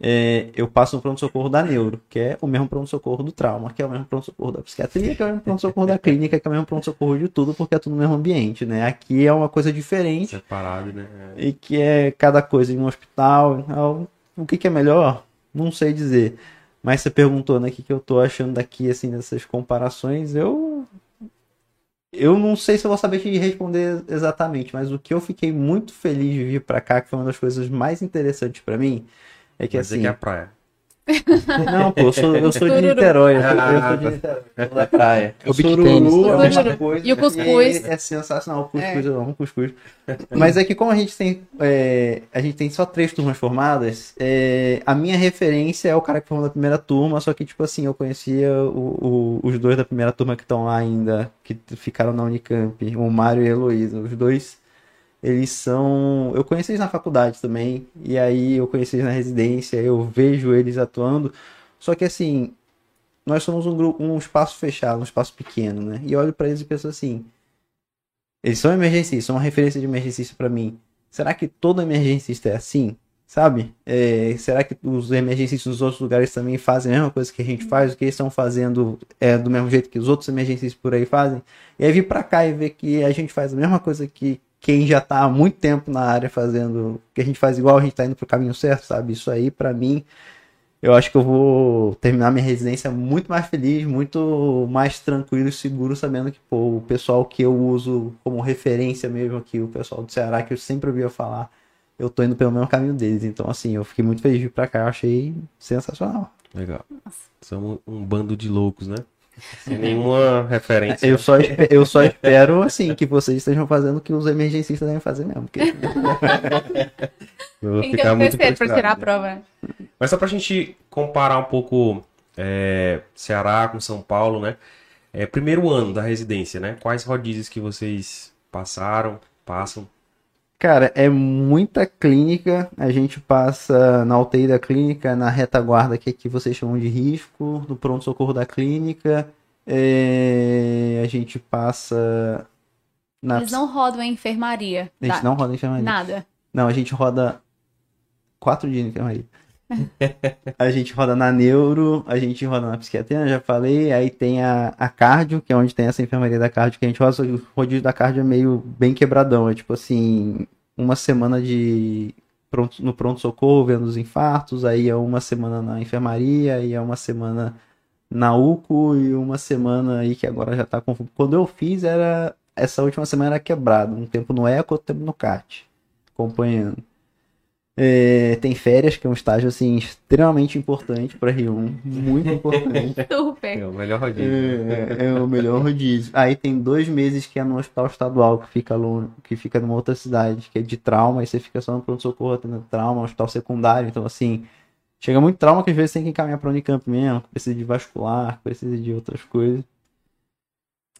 é, eu passo no pronto-socorro da neuro, que é o mesmo pronto-socorro do trauma, que é o mesmo pronto-socorro da psiquiatria, que é o mesmo pronto-socorro da clínica, que é o mesmo pronto-socorro de tudo, porque é tudo no mesmo ambiente, né? Aqui é uma coisa diferente Separado, né? É. e que é cada coisa em um hospital. então, O que que é melhor? Não sei dizer. Mas você perguntou, né, o que que eu tô achando daqui, assim, dessas comparações, eu... Eu não sei se eu vou saber te responder exatamente, mas o que eu fiquei muito feliz de vir pra cá, que foi uma das coisas mais interessantes pra mim, é que Quer dizer assim... que é a praia. Não, pô, eu sou, eu sou de. Niterói, eu sou, eu sou de. Niterói, eu sou da praia. O O sururu é a mesma Tururu. coisa. E o cuscuz. É, é sensacional, o cuscuz, eu amo cuscuz. Mas é que como a gente tem, é, a gente tem só três turmas formadas, é, a minha referência é o cara que formou da primeira turma, só que, tipo assim, eu conhecia o- o- os dois da primeira turma que estão lá ainda, que ficaram na Unicamp, o Mário e a Heloísa. Os dois eles são. Eu conheci eles na faculdade também, e aí eu conheci eles na residência, eu vejo eles atuando. Só que assim, nós somos um grupo, um espaço fechado, um espaço pequeno, né? E olho pra eles e penso assim: eles são emergencistas, são uma referência de emergencista pra mim. Será que todo emergencista é assim? Sabe? É, será que os emergencistas dos outros lugares também fazem a mesma coisa que a gente faz? O que eles estão fazendo é do mesmo jeito que os outros emergencistas por aí fazem? E aí vir pra cá e ver que a gente faz a mesma coisa que quem já tá há muito tempo na área fazendo, que a gente faz igual, a gente tá indo pro caminho certo, sabe? Isso aí, pra mim, eu acho que eu vou terminar minha residência muito mais feliz, muito mais tranquilo e seguro, sabendo que, pô, o pessoal que eu uso como referência mesmo aqui, o pessoal do Ceará, que eu sempre ouvia falar, eu tô indo pelo mesmo caminho deles. Então, assim, eu fiquei muito feliz de vir pra cá, eu achei sensacional. Legal. Somos um bando de loucos, né? Sem nenhuma referência. Eu só, eu só espero, assim, que vocês estejam fazendo o que os emergencistas devem fazer mesmo. Porque... Eu vou ficar um muito frustrado, tirar a prova, né? Mas só pra gente comparar um pouco é, Ceará com São Paulo, né? É, primeiro ano da residência, né? Quais rodízios que vocês passaram, passam? Cara, é muita clínica. A gente passa na UTI da clínica, na retaguarda, que aqui vocês chamam de risco, no pronto-socorro da clínica. É, A gente passa na. Eles não rodam em enfermaria. A gente Tá? não roda em enfermaria. Nada. Não, a gente roda quatro dias em enfermaria. a gente roda na neuro, a gente roda na psiquiatria, eu já falei. Aí tem a, a cardio, que é onde tem essa enfermaria da cardio que a gente roda. O rodízio da cardio é meio bem quebradão. É tipo assim, uma semana de pronto, no pronto-socorro vendo os infartos, aí é uma semana na enfermaria, aí é uma semana na UCO e uma semana aí que agora já tá confuso. Quando eu fiz, era essa última semana era quebrado. Um tempo no ECO, outro tempo no CAT acompanhando. É, tem férias, que é um estágio assim extremamente importante para Rio1, muito importante. Super. É o melhor rodízio. É, é o melhor rodízio. Aí tem dois meses que é no hospital estadual, que fica longe, que fica numa outra cidade, que é de trauma, aí você fica só no pronto-socorro atendendo trauma, hospital secundário. Então, assim, chega muito trauma que às vezes tem que encaminhar para Unicamp mesmo, que precisa de vascular, precisa de outras coisas.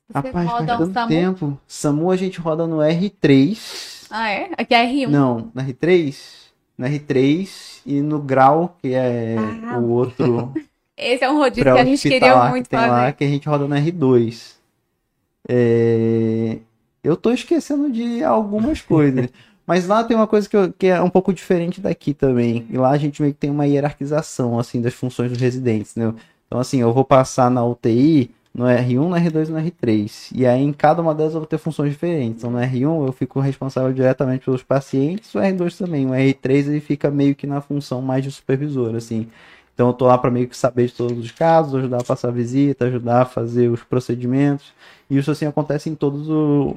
Você Rapaz, faz roda um tanto SAMU? tempo. SAMU a gente roda no R3. Ah, é? Aqui é R1. Não, na R3? Na R3 e no Grau, que é Ah. o outro Esse é um rodízio que a gente queria muito que tem lá, fazer. que a gente roda no R2. É, Eu tô esquecendo de algumas coisas. Mas lá tem uma coisa que, eu- que é um pouco diferente daqui também. E lá a gente meio que tem uma hierarquização, assim, das funções dos residentes, né? Então, assim, eu vou passar na UTI no R1, no R2 e no R3. E aí, em cada uma delas, eu vou ter funções diferentes. Então, no R1, eu fico responsável diretamente pelos pacientes, o R2 também. O R3, ele fica meio que na função mais de supervisor, assim. Então, eu tô lá para meio que saber de todos os casos, ajudar a passar a visita, ajudar a fazer os procedimentos. E isso, assim, acontece em todos, o,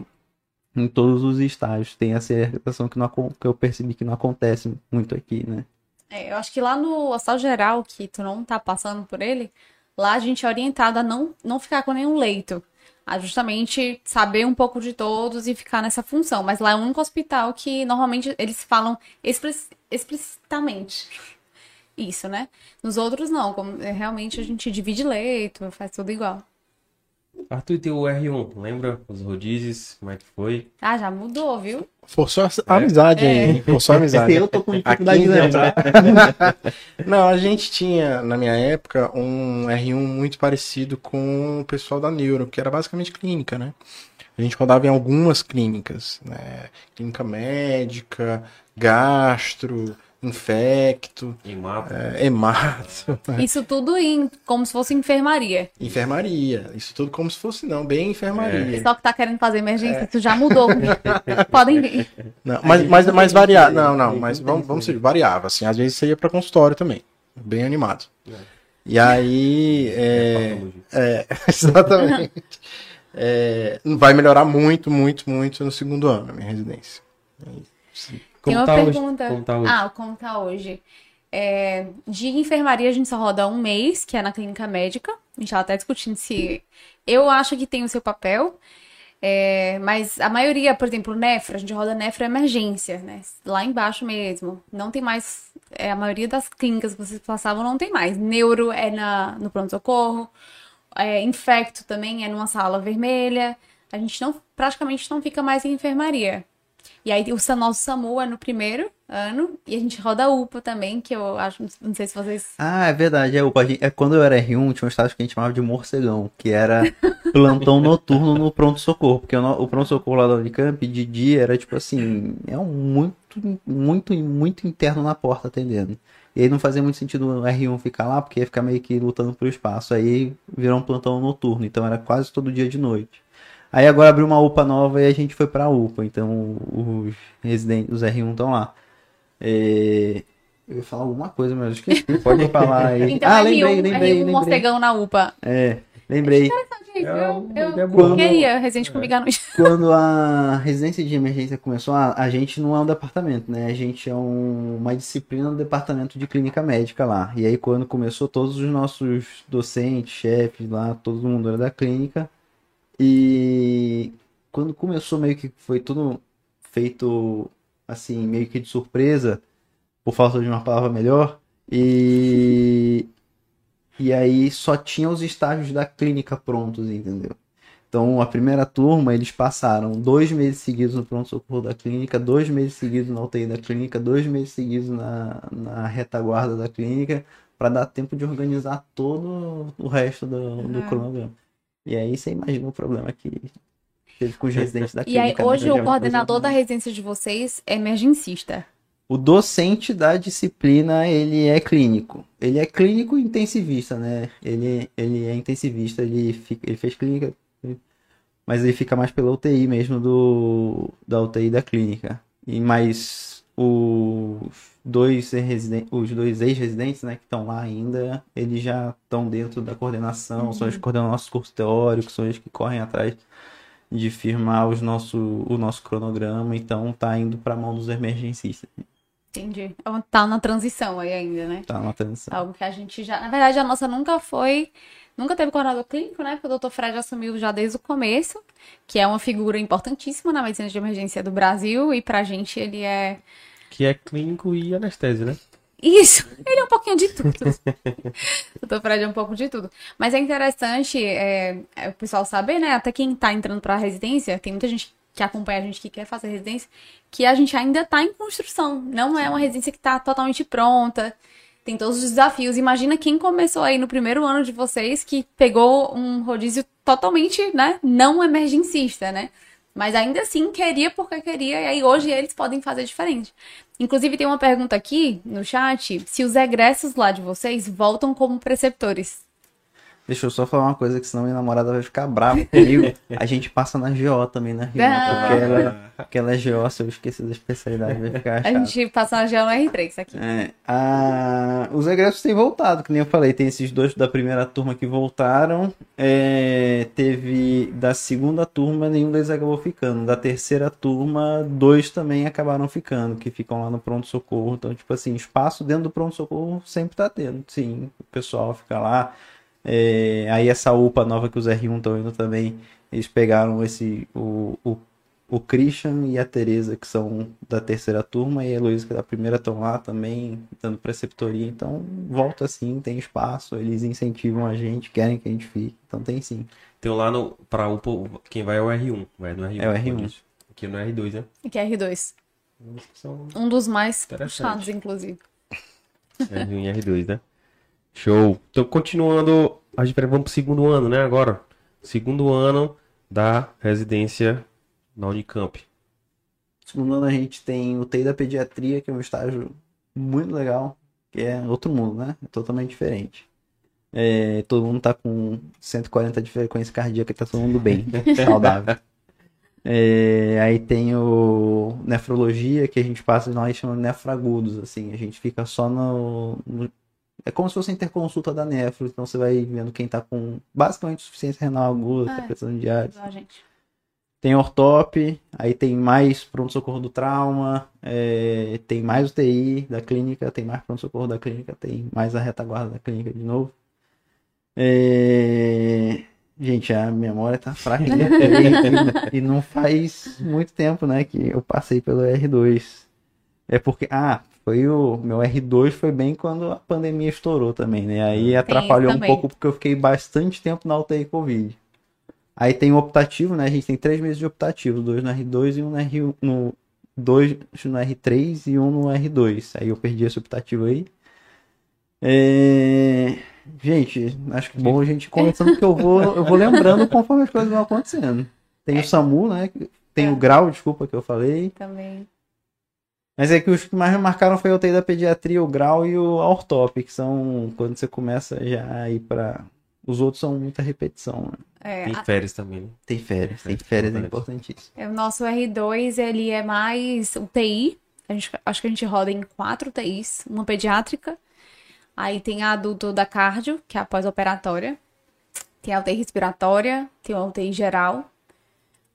em todos os estágios. Tem essa hierarquização que, que eu percebi que não acontece muito aqui, né? É, eu acho que lá no hospital geral, que tu não tá passando por ele, lá a gente é orientado a não, não ficar com nenhum leito. A justamente saber um pouco de todos e ficar nessa função. Mas lá é o único hospital que normalmente eles falam explic- explicitamente. Isso, né? Nos outros não, como é, realmente a gente divide leito, faz tudo igual. Arthur e teu R1, lembra os rodízios? Como é que foi? Ah, já mudou, viu? Forçou a amizade aí, hein? Forçou a amizade. Eu tô com dificuldade de 15 anos, lembrar. Não, a gente tinha, na minha época, um R1 muito parecido com o pessoal da Neuro, que era basicamente clínica, né? A gente rodava em algumas clínicas, né? Clínica médica, gastro, infecto, é, hemato, né? Isso tudo em, como se fosse enfermaria. enfermaria. Isso tudo como se fosse, não, bem O enfermaria. pessoal que tá querendo fazer emergência, isso já mudou. Podem vir. Não, mas, mas, mas variava. Não, não, mas vamos, vamos ser, variava, assim. Às vezes você ia pra consultório também. Bem animado. E aí. É, é, exatamente. É, vai melhorar muito, muito, muito no segundo ano, a minha residência. Tem uma tá hoje? pergunta. Como tá hoje? Ah, como tá hoje? É, de enfermaria a gente só roda um mês, que é na clínica médica. A gente tava até discutindo se. Eu acho que tem o seu papel. é, mas a maioria, por exemplo, nefra, a gente roda nefra emergência, né? Lá embaixo mesmo. Não tem mais. é, a maioria das clínicas que vocês passavam não tem mais. Neuro é na, no pronto-socorro. É, infecto também é numa sala vermelha. A gente não praticamente não fica mais em enfermaria. E aí o nosso SAMU é no primeiro ano e a gente roda a UPA também, que eu acho, não sei se vocês. Ah, é verdade. É, opa, a gente- é quando eu era R1, tinha um estágio que a gente chamava de morcegão, que era plantão noturno no pronto-socorro. Porque o, o pronto-socorro lá da Unicamp, de dia, era tipo assim, é um muito, muito, muito interno na porta atendendo. E aí não fazia muito sentido o R1 ficar lá, porque ia ficar meio que lutando por espaço. Aí virou um plantão noturno, então era quase todo dia de noite. Aí agora abriu uma UPA nova e a gente foi pra UPA, então os residentes, os R1 estão lá. É, Eu ia falar alguma coisa, mas eu esqueci. Pode falar aí. Então, ah, R1, lembrei, lembrei, R1 lembrei. morcegão na UPA. É, lembrei. É eu, eu ideia boa. queria residente comigo à noite. Quando a residência de emergência começou, a, a gente não é um departamento, né? A gente é um- uma disciplina do departamento de clínica médica lá. E aí, quando começou, todos os nossos docentes, chefes lá, todo mundo era da clínica. E quando começou, meio que foi tudo feito assim, meio que de surpresa, por falta de uma palavra melhor. E, e aí só tinha os estágios da clínica prontos, entendeu? Então, a primeira turma, eles passaram dois meses seguidos no pronto-socorro da clínica, dois meses seguidos na UTI da clínica, dois meses seguidos na, na retaguarda da clínica, para dar tempo de organizar todo o resto do, do Ah. cronograma. E aí você imagina o problema que teve com os residentes da E aí, clínica. né? hoje, Já o coordenador da residência de vocês é emergencista. O docente da disciplina, ele é clínico. Ele é clínico intensivista, né? Ele, ele é intensivista, ele, fica, ele fez clínica, mas ele fica mais pela UTI mesmo do, da UTI da clínica. E mais os dois os dois ex-residentes, né, que estão lá ainda, eles já estão dentro da coordenação, são eles que coordenam nosso curso teórico, são eles que correm atrás de firmar os nosso, o nosso cronograma, então tá indo para mão dos emergencistas. Entendi. Então, Tá na transição aí ainda, né? Tá na transição. Algo que a gente já. Na verdade, a nossa nunca foi. Nunca teve coordenador clínico, né? Porque o Dr. Fred assumiu já desde o começo, que é uma figura importantíssima na medicina de emergência do Brasil, e pra gente ele é. Que é clínico e anestésio, né? Isso! Ele é um pouquinho de tudo. Doutor Fred é um pouco de tudo. Mas é interessante é, é o pessoal saber, né? Até quem tá entrando pra residência, tem muita gente que acompanha a gente que quer fazer residência, que a gente ainda tá em construção. Não é uma residência que tá totalmente pronta. Tem todos os desafios. Imagina quem começou aí no primeiro ano de vocês que pegou um rodízio totalmente, né? Não emergencista, né? Mas ainda assim queria porque queria, e aí hoje eles podem fazer diferente. Inclusive, tem uma pergunta aqui no chat: se os egressos lá de vocês voltam como preceptores. Deixa eu só falar uma coisa, que senão minha namorada vai ficar brava comigo. A gente passa na GO também, né, Rio? Ah. Porque ela, porque ela é GO, se eu esqueci da especialidade, vai ficar A chato. gente passa na GL no R3 aqui. É, a- Os egressos têm voltado, que nem eu falei, tem esses dois da primeira turma que voltaram. É, Teve da segunda turma, nenhum deles acabou ficando. Da terceira turma, dois também acabaram ficando, que ficam lá no pronto-socorro. Então, tipo assim, espaço dentro do pronto-socorro sempre tá tendo. Sim, o pessoal fica lá. É, aí essa UPA nova que os R1 estão indo também, eles pegaram esse o, o, o Christian e a Tereza, que são da terceira turma, e a Heloísa, que é da primeira, estão lá também, dando preceptoria. Então, volta sim, tem espaço, eles incentivam a gente, querem que a gente fique. Então, tem sim. Tem lá no. Pra UPA, quem vai é o R1. Vai no R1. É o R1. Aqui no R2, né? Que é R2. São Um dos mais puxados, inclusive. R1 e R2, né? Show. Então, continuando, a gente vamos pro segundo ano, né? Agora. Segundo ano da residência na Unicamp. Segundo ano, a gente tem o TI da pediatria, que é um estágio muito legal, que é outro mundo, né? É totalmente diferente. É, todo mundo tá com 140 de frequência cardíaca, tá todo mundo bem, saudável. É, aí tem o nefrologia, que a gente passa, nós chamamos de nefragudos, assim, a gente fica só no, no- É como se fosse interconsulta da nefro, então você vai vendo quem tá com basicamente insuficiência renal aguda, Ah, É. tá precisando de diálise. Igual a gente. Tem ortop, aí tem mais pronto-socorro do trauma, é, tem mais UTI da clínica, tem mais pronto-socorro da clínica, tem mais a retaguarda da clínica de novo. É, Gente, a memória tá fraca e, e não faz muito tempo, né, que eu passei pelo R2. É porque, ah, foi o meu R2 foi bem quando a pandemia estourou também, né? Aí atrapalhou um pouco porque eu fiquei bastante tempo na UTI Covid. Aí tem o optativo, né? A gente tem três meses de optativo, dois no R2 e um no R1, no dois no R3 e um no R2. Aí eu perdi esse optativo aí. É, Gente, acho que é bom a gente conversando porque eu vou, eu vou lembrando conforme as coisas vão acontecendo. Tem o SAMU, né? Tem É. o grau, desculpa que eu falei. Também. Mas é que os que mais me marcaram foi o UTI da pediatria, o grau e o ortop, que são quando você começa já a ir pra. Os outros são muita repetição, né? É, Tem a- férias também, né? Tem férias, tem férias, é importantíssimo. é, o nosso R2, ele é mais UTI. A gente, acho que a gente roda em quatro UTIs. Uma pediátrica. Aí tem a adulto da cardio, que é a pós-operatória. Tem a UTI respiratória. Tem a UTI geral.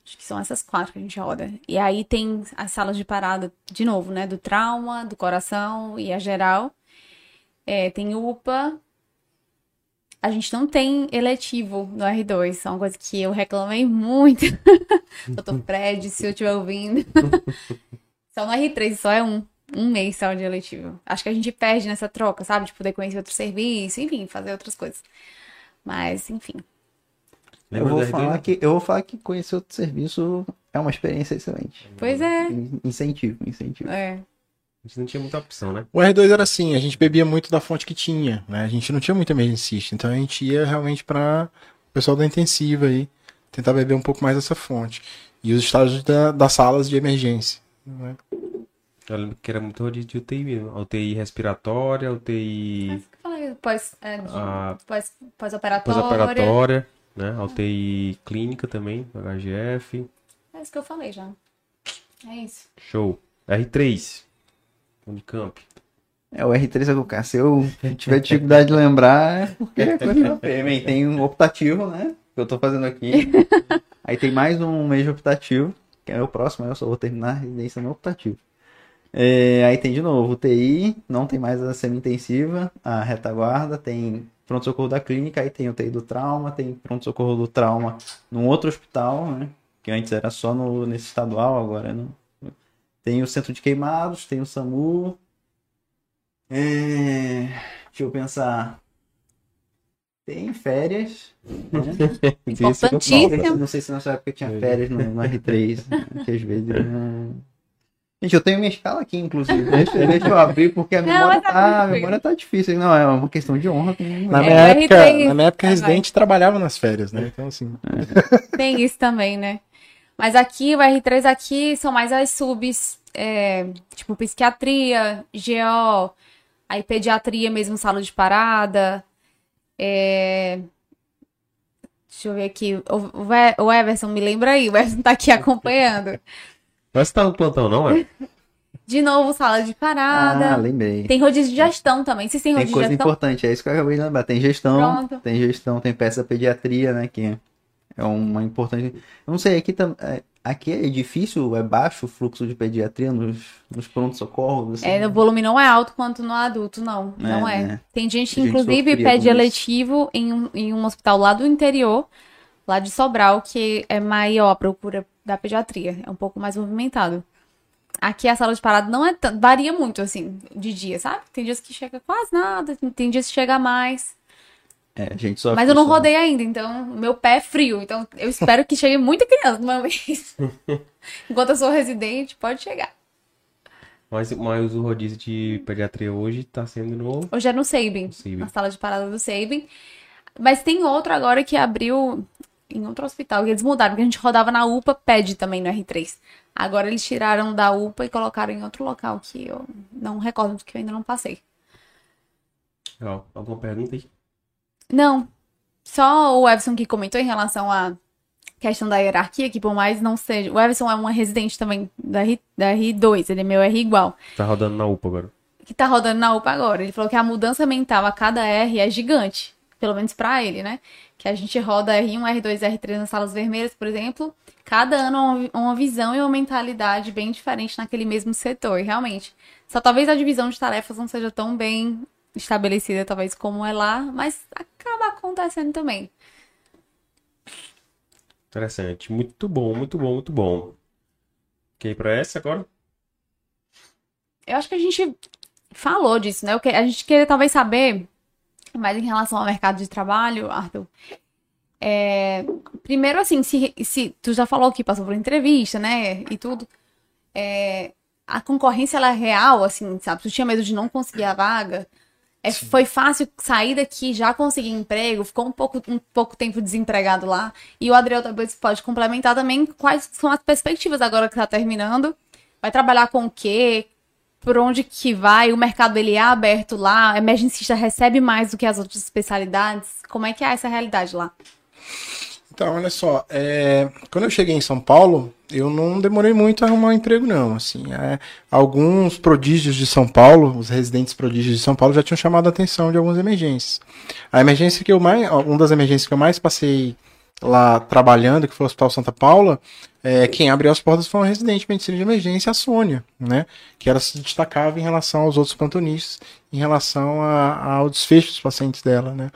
Acho que são essas quatro que a gente roda. E aí tem as salas de parada, de novo, né? Do trauma, do coração e a geral. É, tem UPA. A gente não tem eletivo no R2. Isso é uma coisa que eu reclamei muito. Doutor Fred, se eu estiver ouvindo. só no R3, só é um. Um mês só de eletivo. Acho que a gente perde nessa troca, sabe? De poder conhecer outro serviço, enfim, fazer outras coisas. Mas, enfim. Eu Lembra vou, do R2, falar que, eu vou falar que conhecer outro serviço é uma experiência excelente. Pois é. In- Incentivo, incentivo. É. A gente não tinha muita opção, né? O R2 era assim, a gente bebia muito da fonte que tinha, né? A gente não tinha muito emergencista, então a gente ia realmente para o pessoal da intensiva aí, tentar beber um pouco mais dessa fonte. E os estágios da- das salas de emergência. né? Eu lembro que era muito rodízio de UTI mesmo. A UTI respiratória, UTI Mas que eu falei, pós, é, de- Ah. pós, pós-operatória. Né? A UTI clínica também, HGF. É isso que eu falei já. É isso. Show. R3. Unicamp. É o R3 é o cara. Se eu tiver dificuldade de lembrar, é porque é coisa feia. Bem, Tem um optativo, né? Que eu tô fazendo aqui. Aí tem mais um mês de optativo, que é o próximo, aí eu só vou terminar a residência no optativo. É, aí tem de novo UTI, não tem mais a semi-intensiva, a retaguarda, tem pronto-socorro da clínica, aí tem UTI do trauma, tem pronto-socorro do trauma num outro hospital, né? Que antes era só no, nesse estadual, agora não. Tem o centro de queimados, tem o SAMU. É, Deixa eu pensar. Tem férias. Né? Importantíssimo. Não sei se na sua época tinha férias no, no R3. Né? Que às vezes. Não... Gente, eu tenho minha escala aqui, inclusive. Deixa, deixa eu abrir, porque a Não, memória, tá tá, a memória tá difícil. Não, é uma questão de honra. Na É, minha, época, R3 na minha época, residente trabalhava nas férias, né? Então, assim. Tem isso também, né? Mas aqui, o R3 aqui são mais as subs, é, tipo psiquiatria, GO, aí pediatria mesmo, sala de parada. é, Deixa eu ver aqui. O, o o Everson, me lembra aí, o Everson tá aqui acompanhando. Mas você tá no plantão, não é? De novo, sala de parada. Ah, lembrei. Tem rodízio de gestão também. Vocês têm Tem rodízio de coisa gestão? importante, é isso que eu acabei de lembrar. Tem gestão, Pronto. tem gestão, tem peça da pediatria, né? Que é uma importante. Eu não sei, aqui, tam... é, aqui é difícil, é baixo o fluxo de pediatria nos, nos pronto-socorros. assim? É, o volume não é alto quanto no adulto, não. É, não é. né? Tem gente que, gente inclusive, pede eletivo em um, em um hospital lá do interior, lá de Sobral, que é maior a procura da pediatria. É um pouco mais movimentado. Aqui a sala de parada não é tanto. Varia muito, assim, de dia, sabe? Tem dias que chega quase nada, tem dias que chega mais. É, a gente sofre Mas eu não rodei ainda, então meu pé é frio. Então eu espero que chegue muita criança de uma vez. Enquanto eu sou residente, pode chegar. Mas, mas o rodízio de pediatria hoje tá sendo no. Hoje é no Sabin, Sabin. na sala de parada do Sabin. Mas tem outro agora que abriu em outro hospital, que eles mudaram, porque a gente rodava na UPA, pede também no R3. Agora eles tiraram da UPA e colocaram em outro local que eu não recordo, porque eu ainda não passei. Legal. Alguma pergunta aí? Não, só o Everson que comentou em relação à questão da hierarquia, que por mais não seja. O Everson é uma residente também da, R, da R2, ele é meu R igual. Tá rodando na UPA agora. que tá rodando na UPA agora. Ele falou que a mudança mental a cada R é gigante. Pelo menos pra ele, né? Que a gente roda R1, R2, R3 nas salas vermelhas, por exemplo. Cada ano uma, uma visão e uma mentalidade bem diferente naquele mesmo setor. E realmente, só talvez a divisão de tarefas não seja tão bem estabelecida, talvez, como é lá, mas acaba acontecendo também. Interessante. Muito bom, muito bom, muito bom. Quer ir pra essa agora? Eu acho que a gente falou disso, né? A gente queria talvez saber mais em relação ao mercado de trabalho, Arthur. É, primeiro, assim, se, se tu já falou que passou por entrevista, né? E tudo. é, a concorrência ela é real, assim, sabe? Tu tinha medo de não conseguir a vaga. É, foi fácil sair daqui, já conseguir emprego, ficou um pouco, um pouco tempo desempregado lá. E o Adriel talvez pode complementar também quais são as perspectivas agora que tá terminando. Vai trabalhar com o quê? Por onde que vai? O mercado ele é aberto lá? A emergencista recebe mais do que as outras especialidades? Como é que é essa realidade lá? Então, olha só, é, quando eu cheguei em São Paulo, eu não demorei muito a arrumar um emprego, não. Assim, é, alguns prodígios de São Paulo, os residentes prodígios de São Paulo, já tinham chamado a atenção de algumas emergências. A emergência que eu mais, uma das emergências que eu mais passei lá trabalhando, que foi o Hospital Santa Paula, é, quem abriu as portas foi uma residente de medicina de emergência, a Sônia, né? Que ela se destacava em relação aos outros plantonistas, em relação a- ao desfecho dos pacientes dela, né?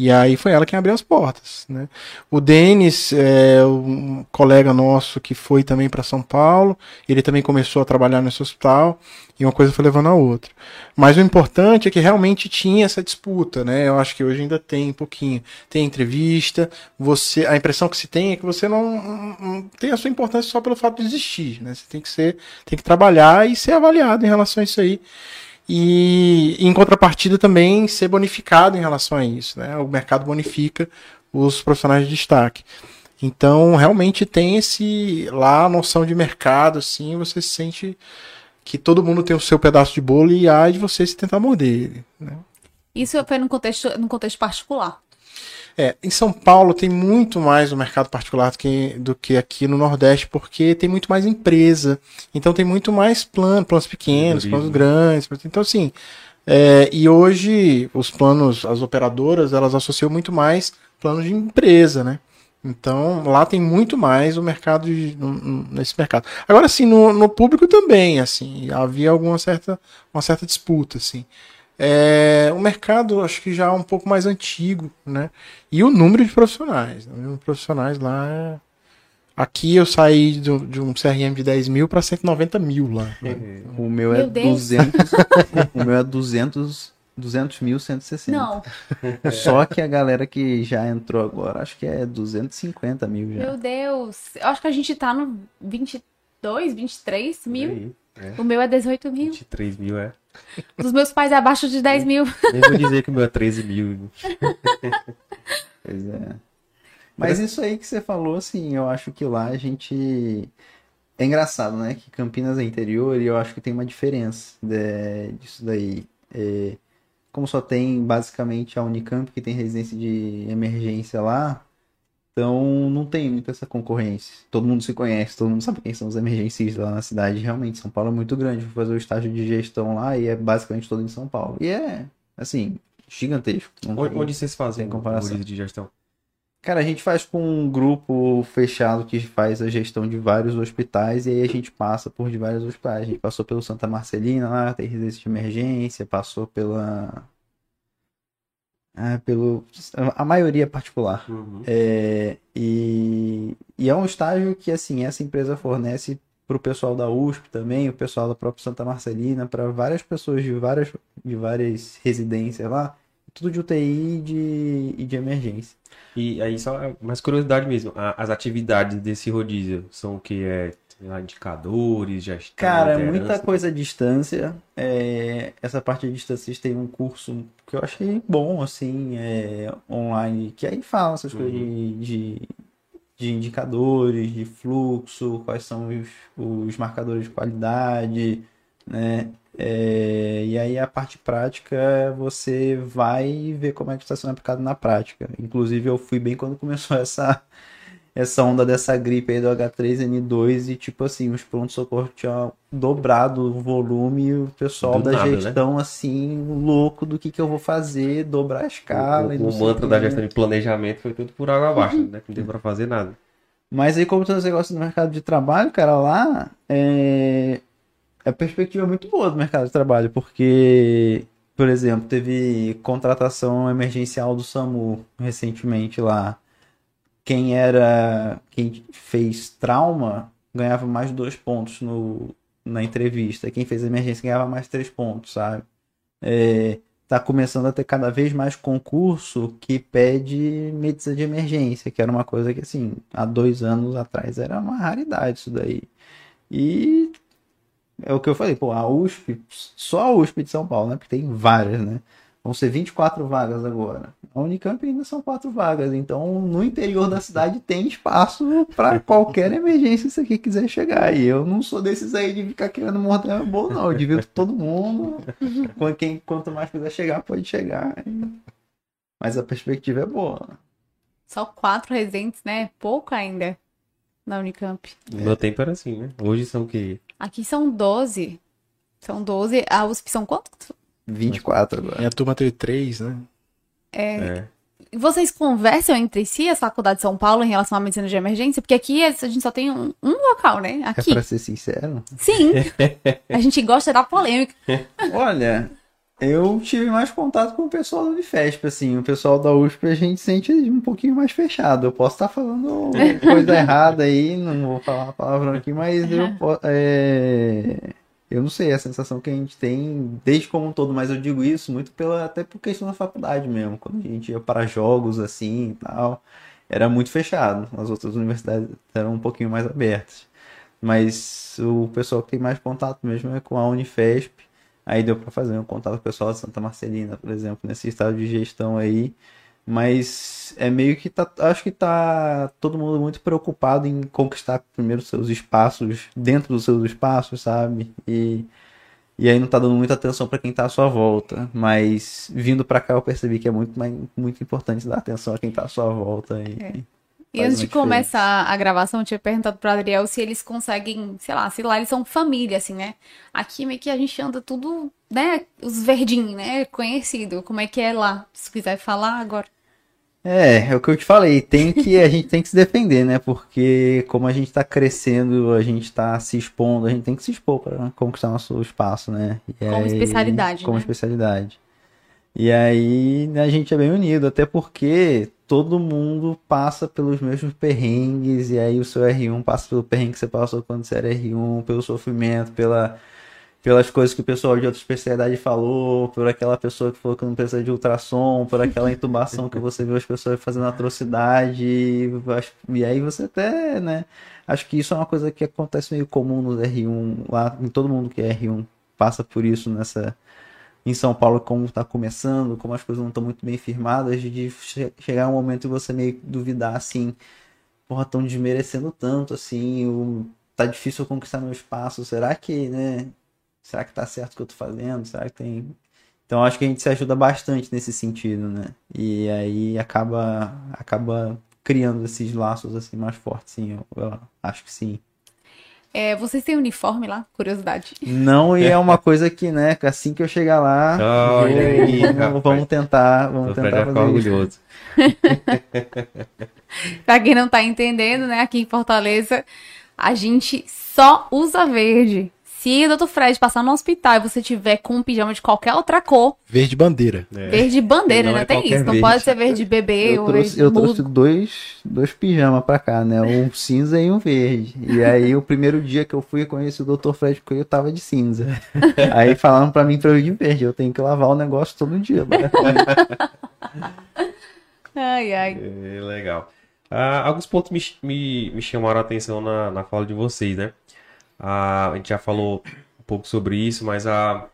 E aí foi ela quem abriu as portas, né? O Denis, é um colega nosso que foi também para São Paulo, ele também começou a trabalhar nesse hospital e uma coisa foi levando a outra. Mas o importante é que realmente tinha essa disputa, né? Eu acho que hoje ainda tem um pouquinho. Tem entrevista, você, a impressão que se tem é que você não, não- não tem a sua importância só pelo fato de existir, né? Você tem que ser, tem que trabalhar e ser avaliado em relação a isso aí e em contrapartida também ser bonificado em relação a isso, né? O mercado bonifica os profissionais de destaque. Então, realmente tem esse lá a noção de mercado, assim, você se sente que todo mundo tem o seu pedaço de bolo e há de você se tentar morder ele, né? Isso foi no contexto, no contexto particular. É, em São Paulo tem muito mais o mercado particular do que, do que aqui no Nordeste, porque tem muito mais empresa. Então tem muito mais plano, planos pequenos, planos grandes. Então, assim, é, e hoje os planos, as operadoras, elas associam muito mais planos de empresa, né? Então, lá tem muito mais o mercado de- nesse mercado. Agora, sim, no, no público também, assim, havia alguma certa, uma certa disputa, assim. É, o mercado, acho que já é um pouco mais antigo, né? E o número de profissionais. né? O número de profissionais lá é... Aqui eu saí do- de um CRM de 10 mil para 190 mil lá. né? O meu é Meu Deus. 200. o meu é 200 200.160. Não. Só que a galera que já entrou agora, acho que é 250 mil já. Meu Deus. Eu acho que a gente tá no 22, 23 mil. Aí, é. O meu é 18 mil. 23 mil, é. Dos meus pais é abaixo de 10 mil. Nem vou dizer que o meu é 13 mil. Pois é. Mas isso aí que você falou, assim, eu acho que lá a gente. É engraçado, né? Que Campinas é interior e eu acho que tem uma diferença de- disso daí. É, como só tem basicamente a Unicamp que tem residência de emergência lá, então não tem muita essa concorrência. Todo mundo se conhece, todo mundo sabe quem são os emergencistas lá na cidade. Realmente, São Paulo é muito grande. Fui fazer o estágio de gestão lá e é basicamente todo em São Paulo. E é, assim, gigantesco. Não Onde, tem- onde vocês fazem comparação. de gestão? Cara, a gente faz com um grupo fechado que faz a gestão de vários hospitais e aí a gente passa por de vários hospitais. A gente passou pelo Santa Marcelina lá, tem residência de emergência, passou pela. Ah, pelo. A maioria particular. Uhum. É, e, e é um estágio que, assim, essa empresa fornece para o pessoal da USP também, o pessoal da própria Santa Marcelina, para várias pessoas de várias, de várias residências lá, tudo de UTI e de, e de emergência. E aí, só mais curiosidade mesmo, as atividades desse rodízio são o que? É, lá, indicadores, gestão, Cara, é muita coisa à distância. É, essa parte à distância têm um curso que eu achei bom, assim, é, online, que aí fala essas coisas de, de, de indicadores, de fluxo, quais são os, os marcadores de qualidade, né? É, e aí a parte prática você vai ver como é que está sendo aplicado na prática. Inclusive eu fui bem quando começou essa essa onda dessa gripe aí do H3N2 e tipo assim, os pronto-socorro tinham dobrado o volume e o pessoal Do da nada, né? gestão assim, louco do que que eu vou fazer, dobrar a escala O, o sei mantra o da gestão de planejamento foi tudo por água abaixo, né? Não deu pra fazer nada. Mas aí, como tem esse negócio do mercado de trabalho, cara, lá é... a perspectiva é muito boa do mercado de trabalho, porque, por exemplo, teve contratação emergencial do SAMU recentemente lá. Quem era, quem fez trauma ganhava mais dois pontos no, na entrevista. Quem fez emergência ganhava mais três pontos, sabe? É, tá começando a ter cada vez mais concurso que pede medicina de emergência, que era uma coisa que, assim, há dois anos atrás era uma raridade isso daí. E é o que eu falei, pô, a USP, só a USP de São Paulo, né? Porque tem várias, né? Vão ser 24 vagas agora. A Unicamp ainda são quatro vagas, então no interior da cidade tem espaço para qualquer emergência que você aqui quiser chegar. E eu não sou desses aí de ficar querendo morder a boa, não. Eu divido todo mundo. Quem, quanto mais quiser chegar, pode chegar. Mas a perspectiva é boa. Só quatro residentes, né? Pouco ainda na Unicamp. No meu tempo era assim, né? Hoje são o quê? Aqui são 12. São 12. A USP são quantos? 24 agora. E a turma teve três, né? É. Vocês conversam entre si, as faculdades de São Paulo, em relação à medicina de emergência? Porque aqui a gente só tem um, um local, né? É Aqui. pra ser sincero. Sim. A gente gosta da polêmica. Olha, eu tive mais contato com o pessoal da Unifesp, assim. O pessoal da USP a gente sente um pouquinho mais fechado. Eu posso estar falando coisa errada aí, não vou falar uma palavrão aqui, mas eu, é, eu não sei, a sensação que a gente tem, desde como um todo, mas eu digo isso muito pela, até por questão da faculdade mesmo. Quando a gente ia para jogos assim e tal, era muito fechado. As outras universidades eram um pouquinho mais abertas. Mas o pessoal que tem mais contato mesmo é com a Unifesp. Aí deu para fazer um contato pessoal de Santa Marcelina, por exemplo, nesse estado de gestão aí. Mas é meio que tá, acho que tá todo mundo muito preocupado em conquistar primeiro seus espaços dentro dos seus espaços, sabe? E, e aí não tá dando muita atenção para quem tá à sua volta. Mas vindo para cá eu percebi que é muito, muito importante dar atenção a quem tá à sua volta. E, E Faz antes de começar a gravação, eu tinha perguntado pro Adriel se eles conseguem, sei lá, se lá eles são família, assim, né? Aqui meio que a gente anda tudo, né? Os verdinhos, né? Conhecido. Como é que é lá? Se quiser falar agora. É, é o que eu te falei, tem que a gente tem que se defender, né? Porque como a gente tá crescendo, a gente tá se expondo, a gente tem que se expor para conquistar nosso espaço, né? E Como especialidade, Como né? especialidade. E aí a gente é bem unido, até porque todo mundo passa pelos mesmos perrengues, e aí o seu R1 passa pelo perrengue que você passou quando você era R1, pelo sofrimento, pela pelas coisas que o pessoal de outra especialidade falou, por aquela pessoa que falou que não precisa de ultrassom, por aquela intubação que você viu as pessoas fazendo atrocidade, e aí você até, né? Acho que isso é uma coisa que acontece meio comum no R1, lá em todo mundo que é R1 passa por isso nessa em São Paulo como está começando, como as coisas não estão muito bem firmadas, de chegar um momento e você meio duvidar assim, porra, estão desmerecendo tanto assim, o, tá difícil conquistar meu espaço, será que, né, será que tá certo o que eu tô fazendo, será que tem... Então acho que a gente se ajuda bastante nesse sentido, né, e aí acaba, acaba criando esses laços assim mais fortes, sim, eu, eu acho que sim. É, vocês têm uniforme lá? Curiosidade. Não, e é uma coisa que, né, assim que eu chegar lá, vou- aí, vamos, vamos tentar, vamos Tô tentar fazer isso. orgulhoso. Pra quem não tá entendendo, né, aqui em Fortaleza, a gente só usa verde. Se o Dr. Fred passar no hospital e você tiver com um pijama de qualquer outra cor, Verde bandeira. É. verde bandeira, Não né? é Tem isso. Não verde. pode ser verde bebê Eu ou trouxe, verde eu trouxe mudo. dois, dois pijamas pra cá, né? Um cinza e um verde. E aí, o primeiro dia que eu fui conhecer o Dr. Fred Coelho, eu tava de cinza. Aí falaram pra mim pra eu ir de verde. Eu tenho que lavar o negócio todo dia. né? Ai, ai. É, legal. Ah, alguns pontos me, me, me chamaram a atenção na, na fala de vocês, né? A gente já falou um pouco sobre isso, mas a, o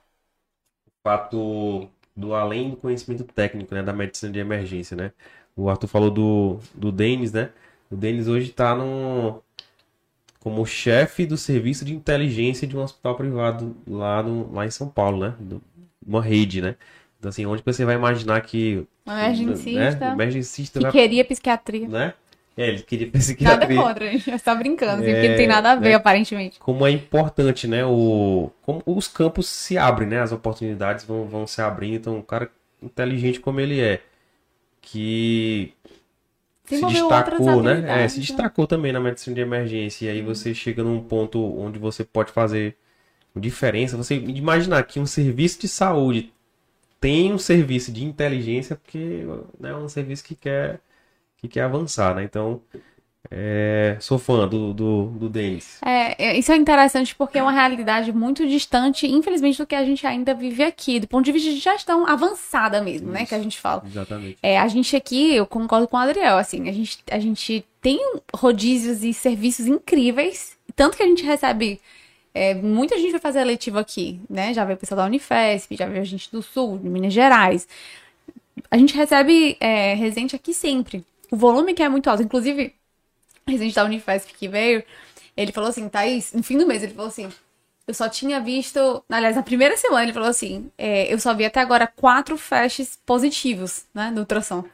fato do além do conhecimento técnico, né, da medicina de emergência, né? O Arthur falou do, do Denis, né? O Denis hoje está no, como chefe do serviço de inteligência de um hospital privado lá, no, lá em São Paulo, né? Do- uma rede, né? Então, assim, onde você vai imaginar que... Emergencista. Né? Emergencista Que vai queria psiquiatria. né? É, ele queria Nada psiquiatria. contra, a gente já está brincando, assim, É, porque não tem nada a ver, né? aparentemente. Como é importante, né? O, como os campos se abrem, né? As oportunidades vão, vão se abrindo. Então, um cara inteligente como ele é, que se Desenvolveu destacou, né? É, se né? destacou também na medicina de emergência. E aí você chega num ponto onde você pode fazer diferença. Você imaginar que um serviço de saúde tem um serviço de inteligência, porque né, é um serviço que quer, que quer avançar, né? Então, é, sou fã do, do, do Denis. É, é, isso é interessante porque é uma realidade muito distante, infelizmente, do que a gente ainda vive aqui, do ponto de vista de gestão avançada mesmo, né? Que a gente fala. Exatamente. É, a gente aqui, eu concordo com o Adriel, assim, a gente, a gente tem rodízios e serviços incríveis, tanto que a gente recebe. é, muita gente vai fazer eletivo aqui, né? Já veio o pessoal da Unifesp, já veio gente do Sul, de Minas Gerais. A gente recebe é, residente aqui sempre. O volume que é muito alto. Inclusive, o residente da Unifesp que veio, ele falou assim, Thaís, no fim do mês, ele falou assim, eu só tinha visto, aliás, na primeira semana ele falou assim, é, eu só vi até agora quatro flashes positivos, né, no ultrassom.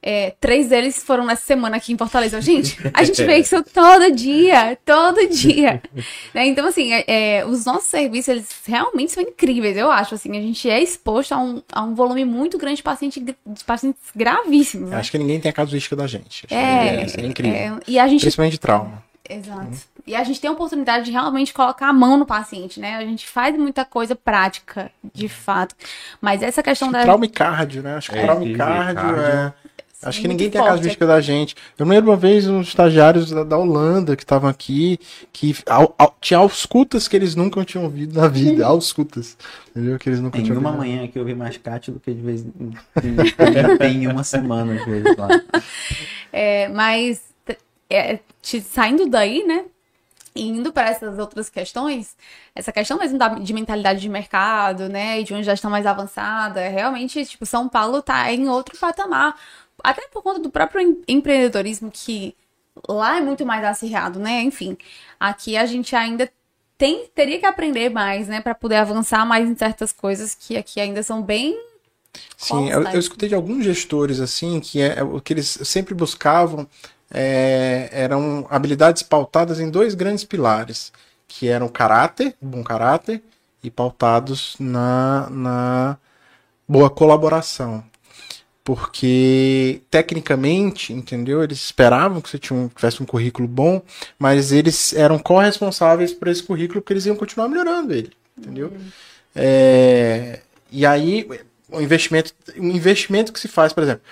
É, três deles foram nessa semana aqui em Fortaleza. Gente, a gente vê isso todo dia, todo dia. Né, Então, assim, é, é, os nossos serviços, eles realmente são incríveis, eu acho. Assim, a gente é exposto a um, a um volume muito grande de, paciente, de pacientes gravíssimos. né? Acho que ninguém tem a casuística da gente. Acho É, que isso é incrível. é, e a gente Principalmente de trauma. Exato. E a gente tem a oportunidade de realmente colocar a mão no paciente, né? A gente faz muita coisa prática, de fato. Mas essa questão da. Trauma e cardio, né? Acho que É, trauma e cardio cardio. é. Acho que ninguém tem a forte casuística da gente. Eu me lembro uma vez uns estagiários da, da Holanda que estavam aqui, que ao, ao, tinha auscultas que eles nunca tinham ouvido na vida. auscultas. Entendeu? Que eles nunca Tem tinham uma ouvido. manhã que eu vi mais Cat do que de vez em tem, tem uma semana, às vezes, lá. É, mas é, te- saindo daí, né? E indo para essas outras questões, essa questão mesmo da, de mentalidade de mercado, né? E de uma gestão mais avançada, realmente, tipo, São Paulo tá em outro patamar. Até por conta do próprio em- empreendedorismo, que lá é muito mais acirrado, né? Enfim, aqui a gente ainda tem, teria que aprender mais, né? Para poder avançar mais em certas coisas que aqui ainda são bem. Sim, eu, eu escutei de alguns gestores assim que é, é o que eles sempre buscavam é, eram habilidades pautadas em dois grandes pilares, que eram caráter, bom caráter, e pautados na, na boa colaboração. Porque tecnicamente, entendeu? Eles esperavam que você tivesse um currículo bom, mas eles eram corresponsáveis por esse currículo porque eles iam continuar melhorando ele, entendeu? É, e aí o investimento, o investimento que se faz, por exemplo,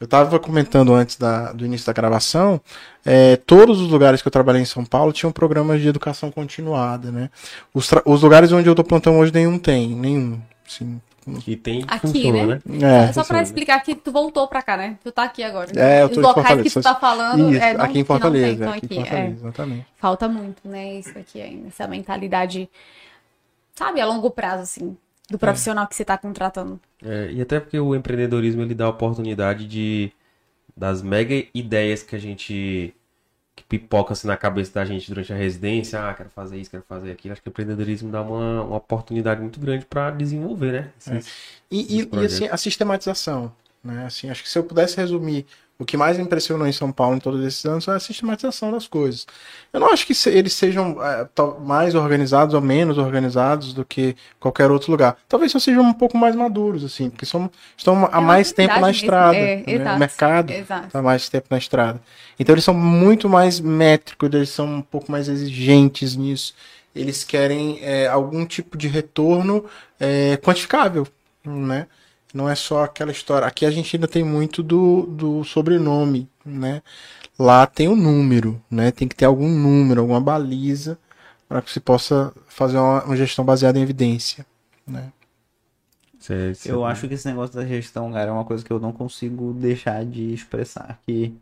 Eu estava comentando antes da, do início da gravação, é, todos os lugares que eu trabalhei em São Paulo tinham programas de educação continuada, né? Os, os lugares onde eu dou plantão hoje nenhum tem, nenhum. Assim, Que tem Aqui, funciona, né? né? é, Só pra funciona. explicar que tu voltou pra cá, né? Tu tá aqui agora. É, eu tô Os em locais Fortaleza, que tu tá falando, isso, é, não, aqui em que não Fortaleza, tem, então aqui em aqui, Fortaleza, é. exatamente. Falta muito, né? Isso aqui ainda, essa mentalidade, sabe, a longo prazo, assim, do profissional que você tá contratando. É, e até porque o empreendedorismo ele dá a oportunidade de das mega ideias que a gente que pipoca assim na cabeça da gente durante a residência, ah, quero fazer isso, quero fazer aquilo. Acho que o empreendedorismo dá uma, uma oportunidade muito grande para desenvolver, né? Esses- E, e- e, projeto. assim, a sistematização, né? Assim, acho que se eu pudesse resumir o que mais me impressionou em São Paulo em todos esses anos é a sistematização das coisas. Eu não acho que eles sejam é, tal- mais organizados ou menos organizados do que qualquer outro lugar. Talvez só sejam um pouco mais maduros, assim, porque são, estão há É mais tempo na mesmo, estrada. é, né? exato, O mercado está mais tempo na estrada. Então eles são muito mais métricos, eles são um pouco mais exigentes nisso. Eles querem é, algum tipo de retorno é, quantificável, né? Não é só aquela história. Aqui a gente ainda tem muito do, do sobrenome, né? Lá tem o número, né? Tem que ter algum número, alguma baliza para que se possa fazer uma, uma gestão baseada em evidência, né? Cê- cê- Eu acho que esse negócio da gestão, cara, é uma coisa que eu não consigo deixar de expressar. Que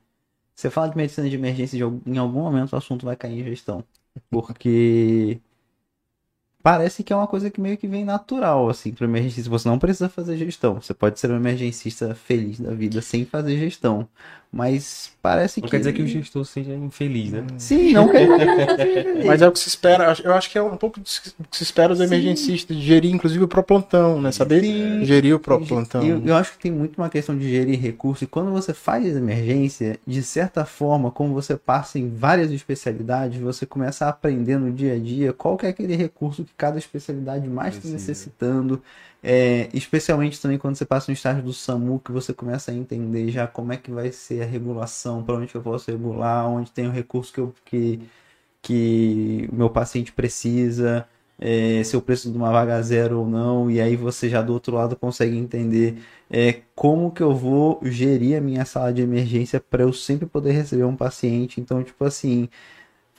você fala de medicina de emergência, de em algum momento o assunto vai cair em gestão. Porque parece que é uma coisa que meio que vem natural, assim, para emergencista. Você não precisa fazer gestão. Você pode ser um emergencista feliz da vida sem fazer gestão. Mas parece Não que. quer dizer que o gestor seja infeliz, né? Sim, não quer dizer que você seja feliz. Mas é o que se espera. Eu acho que é um pouco do que se espera do Sim. emergencista, de gerir inclusive o próprio plantão, né? Saber Sim. gerir o próprio plantão. Eu, eu acho que tem muito uma questão de gerir recurso. E quando você faz emergência, de certa forma, como você passa em várias especialidades, você começa a aprender no dia a dia qual que é aquele recurso que cada especialidade mais está necessitando. É, especialmente também quando você passa no estágio do SAMU, que você começa a entender já como é que vai ser a regulação, para onde eu posso regular, onde tem o recurso que, eu, que, que o meu paciente precisa é, se eu preciso de uma vaga zero ou não, e aí você já do outro lado consegue entender é, como que eu vou gerir a minha sala de emergência para eu sempre poder receber um paciente. Então, tipo assim,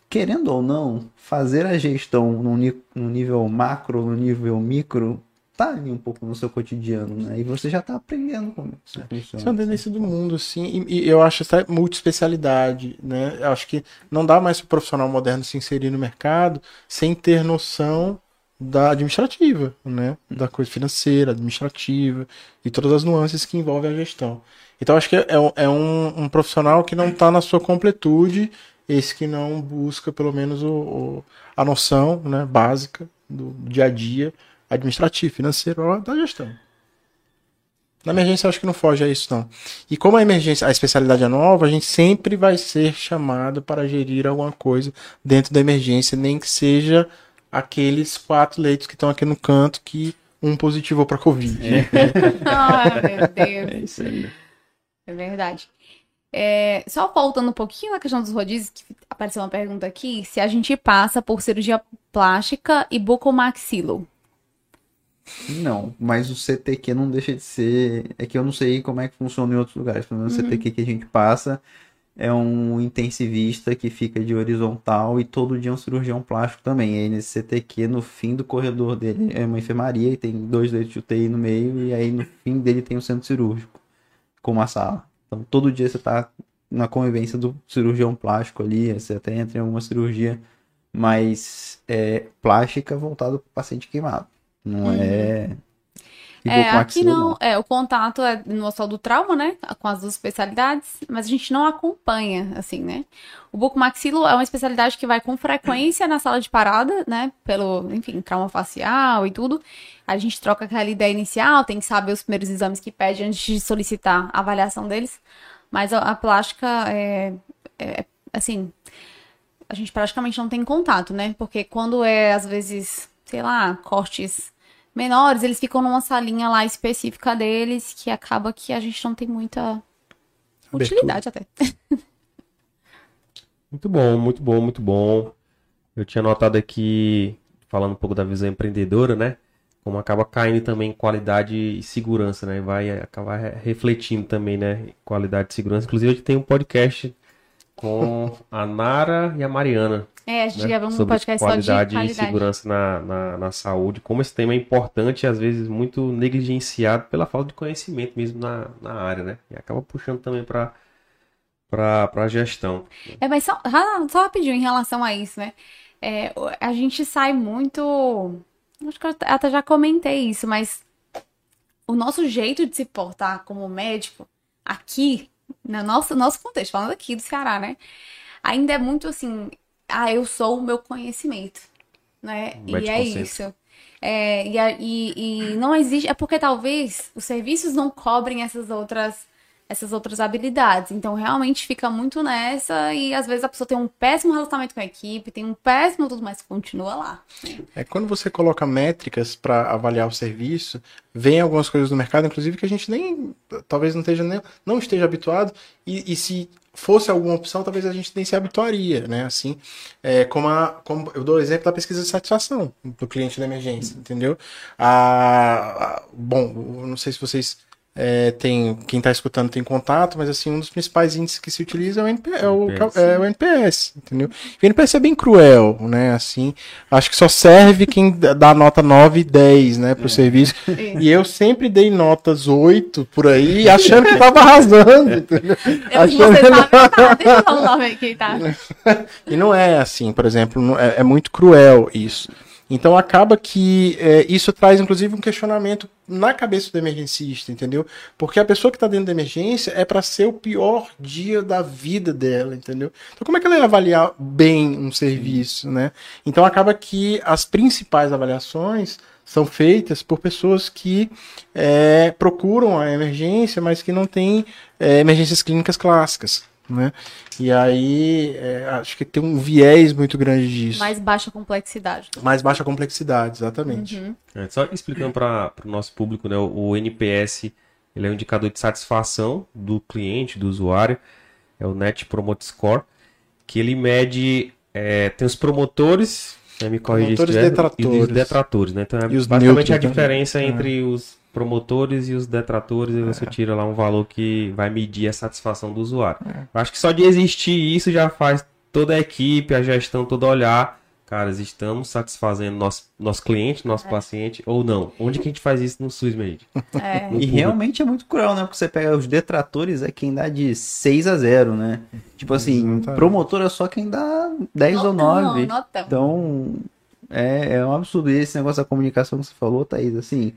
querendo ou não, fazer a gestão no, no nível macro, no nível micro, tá ali um pouco no seu cotidiano, né? E você já tá aprendendo como isso funciona. Isso é uma tendência do mundo, assim, e, e eu acho até multiespecialidade, né? Eu acho que não dá mais para o profissional moderno se inserir no mercado sem ter noção da administrativa, né? Da coisa financeira, administrativa e todas as nuances que envolvem a gestão. Então, acho que é, um- é um, um profissional que não está na sua completude, esse que não busca pelo menos o, o- a noção né, básica do dia a dia administrativo, financeiro da gestão. Na emergência eu acho que não foge a isso, não. E como a emergência, a especialidade é nova, a gente sempre vai ser chamado para gerir alguma coisa dentro da emergência, nem que seja aqueles quatro leitos que estão aqui no canto que um positivou para Covid. Ai, meu Deus. É isso aí. É verdade. É, só voltando um pouquinho na questão dos rodízios, que apareceu uma pergunta aqui, se a gente passa por cirurgia plástica e bucomaxilo. Não, mas o CTQ não deixa de ser. É que eu não sei como é que funciona em outros lugares. Pelo menos o CTQ que a gente passa é um intensivista que fica de horizontal e todo dia é um cirurgião plástico também. E aí nesse CTQ, no fim do corredor dele, é uma enfermaria e tem dois leitos de UTI no meio, e aí no fim dele tem um centro cirúrgico com uma sala. Então todo dia você tá na convivência do cirurgião plástico ali, você até entra em alguma cirurgia mais é, plástica voltada para o paciente queimado. Não é. É, aqui Ibucomaxilo, não, é, o contato é no hospital do trauma, né, com as duas especialidades, mas a gente não acompanha, assim, né. O bucomaxilo é uma especialidade que vai com frequência na sala de parada, né, pelo, enfim, trauma facial e tudo. A gente troca aquela ideia inicial, tem que saber os primeiros exames que pede antes de solicitar a avaliação deles, mas a, a plástica é, é, assim, a gente praticamente não tem contato, né, porque quando é, às vezes, sei lá, cortes menores, eles ficam numa salinha lá específica deles, que acaba que a gente não tem muita utilidade até. Muito bom, muito bom, muito bom. Eu tinha notado aqui, falando um pouco da visão empreendedora, né? como acaba caindo também qualidade e segurança, né? Vai acabar re- refletindo também, né? Qualidade e segurança. Inclusive, a gente tem um podcast com a Nara e a Mariana, É, a gente né? gravou um sobre podcast só de qualidade, qualidade. e segurança na, na, na saúde. Como esse tema é importante e às vezes muito negligenciado pela falta de conhecimento mesmo na, na área, né? E acaba puxando também para para gestão. É, mas só, só rapidinho em relação a isso, né? É, a gente sai muito. Acho que eu até já comentei isso, mas o nosso jeito de se portar como médico aqui, no nosso, nosso contexto, falando aqui do Ceará, né? Ainda é muito assim, ah, eu sou o meu conhecimento, né? Um E é isso. É, e, e, e não existe, é porque talvez os serviços não cobrem essas outras essas outras habilidades. Então, realmente fica muito nessa e às vezes a pessoa tem um péssimo relacionamento com a equipe, tem um péssimo tudo, mas continua lá. É quando você coloca métricas para avaliar o serviço, vem algumas coisas do mercado, inclusive que a gente nem talvez não esteja nem, não esteja habituado e, e se fosse alguma opção, talvez a gente nem se habituaria, né? Assim, é, como, a, como eu dou o exemplo da pesquisa de satisfação do cliente da emergência, entendeu? A, a- bom, eu não sei se vocês é, tem quem está escutando tem contato, mas assim um dos principais índices que se utiliza é o, NP, é o, NPS. é o NPS, entendeu? E o NPS é bem cruel, né? Assim, acho que só serve quem dá nota 9 e 10, né, pro serviço. E eu sempre dei notas 8 por aí, achando que tava arrasando, entendeu? Eu, Achando você sabe, tá, deixa eu falar o nome aqui, tá? e não é assim, por exemplo, é, é muito cruel isso. Então acaba que é, isso traz inclusive um questionamento na cabeça do emergencista, entendeu? Porque a pessoa que está dentro da emergência é para ser o pior dia da vida dela, entendeu? Então como é que ela ia avaliar bem um serviço, né? Então acaba que as principais avaliações são feitas por pessoas que é, procuram a emergência, mas que não têm é, emergências clínicas clássicas, né? E aí é, acho que tem um viés muito grande disso. Mais baixa complexidade. Mais baixa complexidade, exatamente. Uhum. É, só explicando para o nosso público, né, o, o NPS ele é um indicador de satisfação do cliente, do usuário, é o Net Promote Score, que ele mede, é, tem os promotores, né, me corrija se Promotores e detratores. e os detratores, né? Então é E os basicamente a neutros, né? diferença É. entre os promotores e os detratores, e você tira lá um valor que vai medir a satisfação do usuário. É. Eu acho que só de existir isso já faz toda a equipe, a gestão toda olhar, caras, estamos satisfazendo nosso, nosso cliente, nosso paciente, ou não? Onde que a gente faz isso no SUS? É. E realmente é muito cruel, né? Porque você pega os detratores, é quem dá de 6 a 0, né? Tipo assim, Exatamente. promotor é só quem dá 10 ou Notão, 9. notão. Então, é, é um absurdo. E esse negócio da comunicação que você falou, Thaís, assim,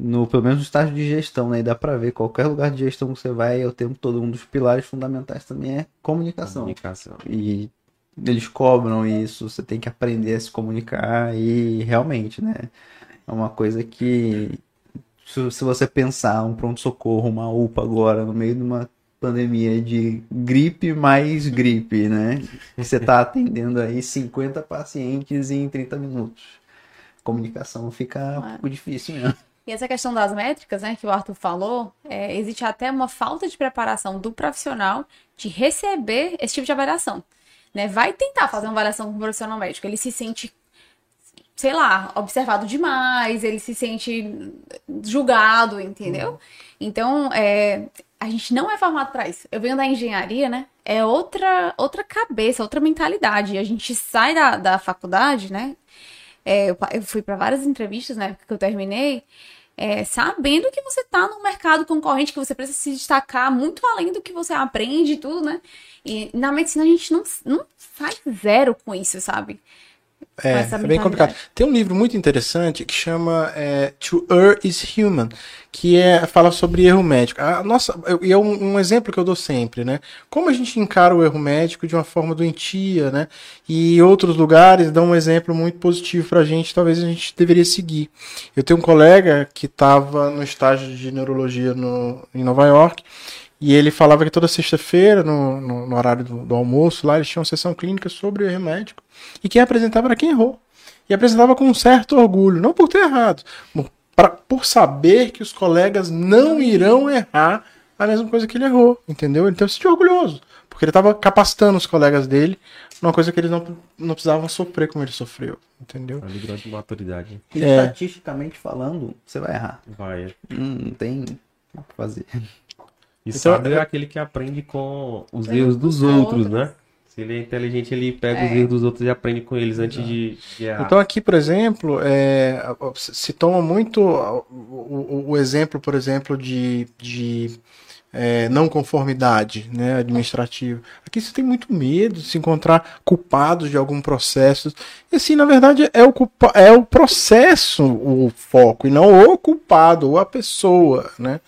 no, pelo menos no estágio de gestão, né? E dá pra ver, qualquer lugar de gestão que você vai, é o tempo todo, um dos pilares fundamentais também é comunicação. Comunicação. E eles cobram isso, você tem que aprender a se comunicar e realmente, né? É uma coisa que se, se você pensar um pronto-socorro, uma UPA agora, no meio de uma pandemia de gripe mais gripe, né? Você tá atendendo aí 50 pacientes em 30 minutos. Comunicação fica um pouco difícil mesmo. E essa questão das métricas, né, que o Arthur falou, é, existe até uma falta de preparação do profissional de receber esse tipo de avaliação. Né? Vai tentar fazer uma avaliação com o profissional médico, ele se sente, sei lá, observado demais, ele se sente julgado, entendeu? Então, é, a gente não é formado para isso. Eu venho da engenharia, né? É outra, outra cabeça, outra mentalidade. A gente sai da, da faculdade, né? É, eu, eu fui para várias entrevistas na época que eu terminei, é, sabendo que você tá num mercado concorrente, que você precisa se destacar muito além do que você aprende e tudo, né? E na medicina a gente não, não faz zero com isso, sabe? É, é bem complicado. Tem um livro muito interessante que chama é, To Err is Human, que é, fala sobre erro médico. A nossa, e é um, um exemplo que eu dou sempre, né? Como a gente encara o erro médico de uma forma doentia, né? E outros lugares dão um exemplo muito positivo pra gente, talvez a gente deveria seguir. Eu tenho um colega que estava no estágio de neurologia no, em Nova York, e ele falava que toda sexta-feira, no, no, no horário do, do almoço, lá eles tinham uma sessão clínica sobre o erro médico. E quem apresentava era quem errou. E apresentava com um certo orgulho, não por ter errado, por, pra- por saber que os colegas não irão errar a mesma coisa que ele errou, entendeu? Então se sentia orgulhoso. Porque ele estava capacitando os colegas dele numa coisa que eles não, não precisavam sofrer como ele sofreu, entendeu? Ali grande maturidade. E É. estatisticamente falando, você vai errar. Vai. Hum, Não tem o que fazer. E Então, sábio é aquele que aprende com os Erros erros dos dos outros, outros. né? Se ele é inteligente, ele pega os É. erros dos outros e aprende com eles antes de, de errar. Então aqui, por exemplo, é, se toma muito o, o- o exemplo, por exemplo, de, de é, não conformidade né, administrativa. Aqui você tem muito medo de se encontrar culpados de algum processo. E assim, na verdade, é o, culpa, é o processo o foco, e não o culpado, ou a pessoa, né?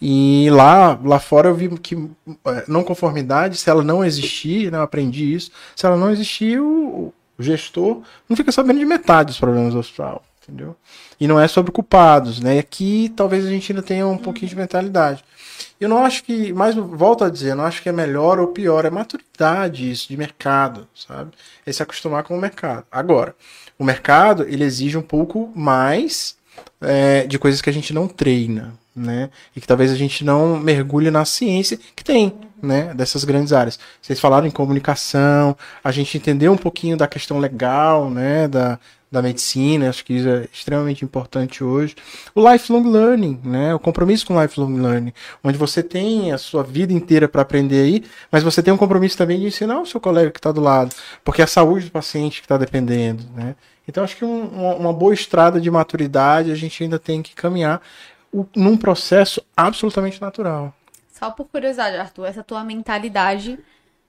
E lá, lá fora eu vi que é, não conformidade, se ela não existir, né, eu aprendi isso, se ela não existir, o, o gestor não fica sabendo de metade dos problemas do hospital, entendeu? E não é sobre culpados, né? E aqui talvez a gente ainda tenha um pouquinho de mentalidade. Eu não acho que, mas volto a dizer, eu não acho que é melhor ou pior, é maturidade isso de mercado, sabe? É se acostumar com o mercado. Agora, o mercado ele exige um pouco mais é, de coisas que a gente não treina, né? E que talvez a gente não mergulhe na ciência que tem, né? Dessas grandes áreas. Vocês falaram em comunicação, a gente entendeu um pouquinho da questão legal, né? Da, da medicina, acho que isso é extremamente importante hoje. O lifelong learning, né? O compromisso com o lifelong learning, onde você tem a sua vida inteira para aprender aí, mas você tem um compromisso também de ensinar o seu colega que está do lado, porque é a saúde do paciente que está dependendo, né? Então acho que um- uma, boa estrada de maturidade a gente ainda tem que caminhar o- num processo absolutamente natural. Só por curiosidade, Arthur, essa tua mentalidade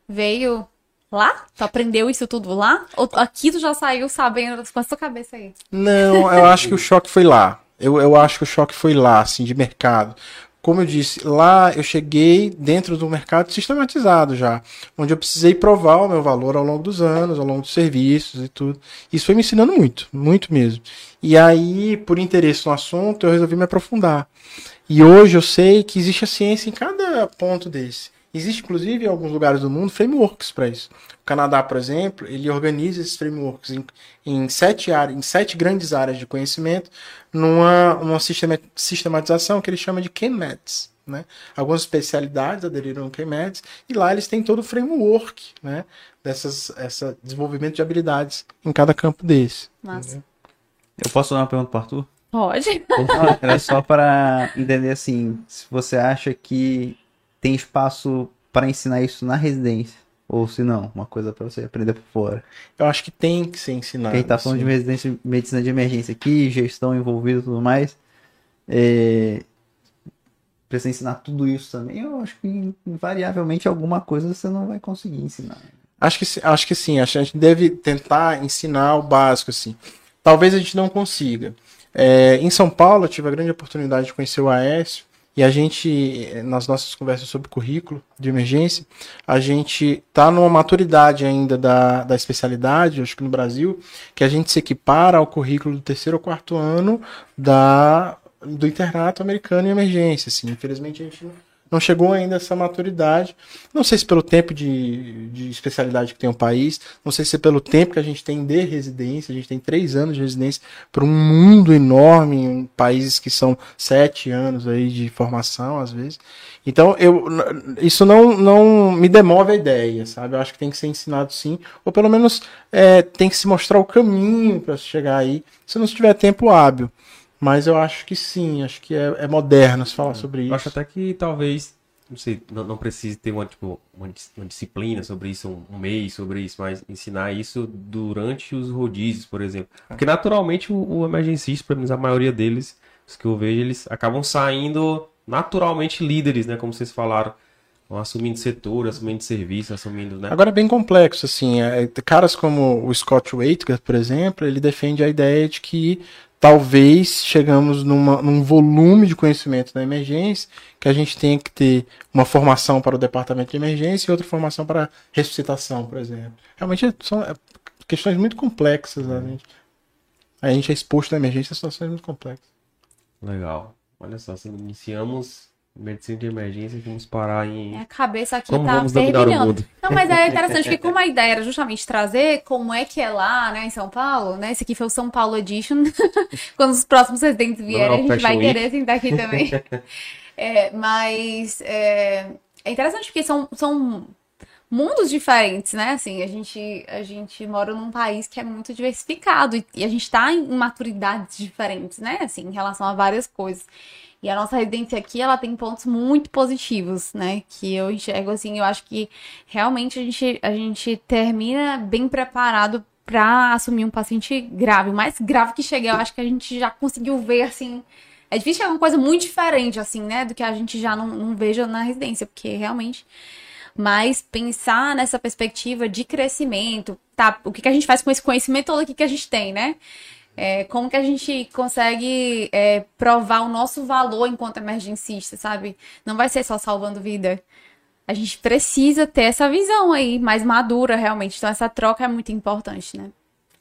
veio lá? Tu aprendeu isso tudo lá? Ou aqui tu já saiu sabendo com a sua cabeça aí? Não, eu acho que o choque foi lá. Eu, eu acho que o choque foi lá, assim, de mercado. Como eu disse, lá eu cheguei dentro do mercado sistematizado já, onde eu precisei provar o meu valor ao longo dos anos, ao longo dos serviços e tudo. Isso foi me ensinando muito, muito mesmo. E aí, por interesse no assunto, eu resolvi me aprofundar. E hoje eu sei que existe a ciência em cada ponto desse. Existe, inclusive, em alguns lugares do mundo, frameworks para isso. O Canadá, por exemplo, ele organiza esses frameworks em, em, sete, áreas, em sete grandes áreas de conhecimento, numa uma sistema, sistematização que ele chama de KMETS. Né? Algumas especialidades aderiram ao KMETS, e lá eles têm todo o framework né? dessas essa desenvolvimento de habilidades em cada campo desse. Massa. Eu posso dar uma pergunta para Arthur? Pode. Era só para entender assim, se você acha que tem espaço para ensinar isso na residência ou se não, uma coisa para você aprender por fora. Eu acho que tem que ser ensinado. Quem tá falando sim. de residência, medicina de emergência aqui, gestão envolvida e tudo mais, é... precisa ensinar tudo isso também. Eu acho que invariavelmente alguma coisa você não vai conseguir ensinar. Acho que, sim- acho que sim, acho que a gente deve tentar ensinar o básico, assim. Talvez a gente não consiga. É, em São Paulo, eu tive a grande oportunidade de conhecer o Aécio, e a gente, nas nossas conversas sobre currículo de emergência, a gente está numa maturidade ainda da, da especialidade, acho que no Brasil, que a gente se equipara ao currículo do terceiro ou quarto ano da, do internato americano em emergência. Assim. Infelizmente, a gente não, não chegou ainda essa maturidade. Não sei se pelo tempo de, de especialidade que tem o país, não sei se é pelo tempo que a gente tem de residência, a gente tem três anos de residência para um mundo enorme, em países que são sete anos aí de formação, às vezes. Então, eu, isso não, não me demove a ideia, sabe? Eu acho que tem que ser ensinado sim, ou pelo menos é, tem que se mostrar o caminho para chegar aí, se não se tiver tempo hábil. Mas eu acho que sim, acho que é, é moderno se falar sobre Eu isso. acho até que talvez, não sei, não, não precise ter uma, tipo, uma, uma disciplina sobre isso, um, um mês sobre isso, mas ensinar isso durante os rodízios, por exemplo. Porque naturalmente o, o emergencista, pelo menos a maioria deles, os que eu vejo, eles acabam saindo naturalmente líderes, né? Como vocês falaram. Vão assumindo setor, assumindo serviço, assumindo, né? Agora é bem complexo, assim, é, caras como o Scott Waitger, por exemplo, ele defende a ideia de que talvez chegamos numa, num volume de conhecimento da emergência que a gente tenha que ter uma formação para o departamento de emergência e outra formação para ressuscitação, por exemplo. Realmente são é, questões muito complexas, né? a, gente, a gente é exposto na emergência a situações muito complexas. Legal. Olha só, iniciamos medicina de emergência vamos parar em. A cabeça aqui Como tá vamos dominar o mundo? Não, mas é interessante que como a ideia era justamente trazer como é que é lá, né, em São Paulo, né? Esse aqui foi o São Paulo Edition. Quando os próximos residentes vierem, a gente vai Week. querer sentar aqui também. É, mas é, é interessante porque são, são mundos diferentes, né? Assim, a gente, a gente mora num país que é muito diversificado e, e a gente tá em maturidades diferentes, né? Assim, em relação a várias coisas. E a nossa residência aqui, ela tem pontos muito positivos, né? Que eu enxergo assim, eu acho que realmente a gente, a gente termina bem preparado para assumir um paciente grave. O mais grave que cheguei, eu acho que a gente já conseguiu ver, assim. É difícil chegar uma coisa muito diferente, assim, né? Do que a gente já não, não veja na residência, porque realmente. Mas pensar nessa perspectiva de crescimento, tá? O que, que a gente faz com esse conhecimento todo aqui que a gente tem, né? É, como que a gente consegue é, provar o nosso valor enquanto emergencista, sabe? Não vai ser só salvando vida. A gente precisa ter essa visão aí, mais madura realmente. Então, essa troca é muito importante, né?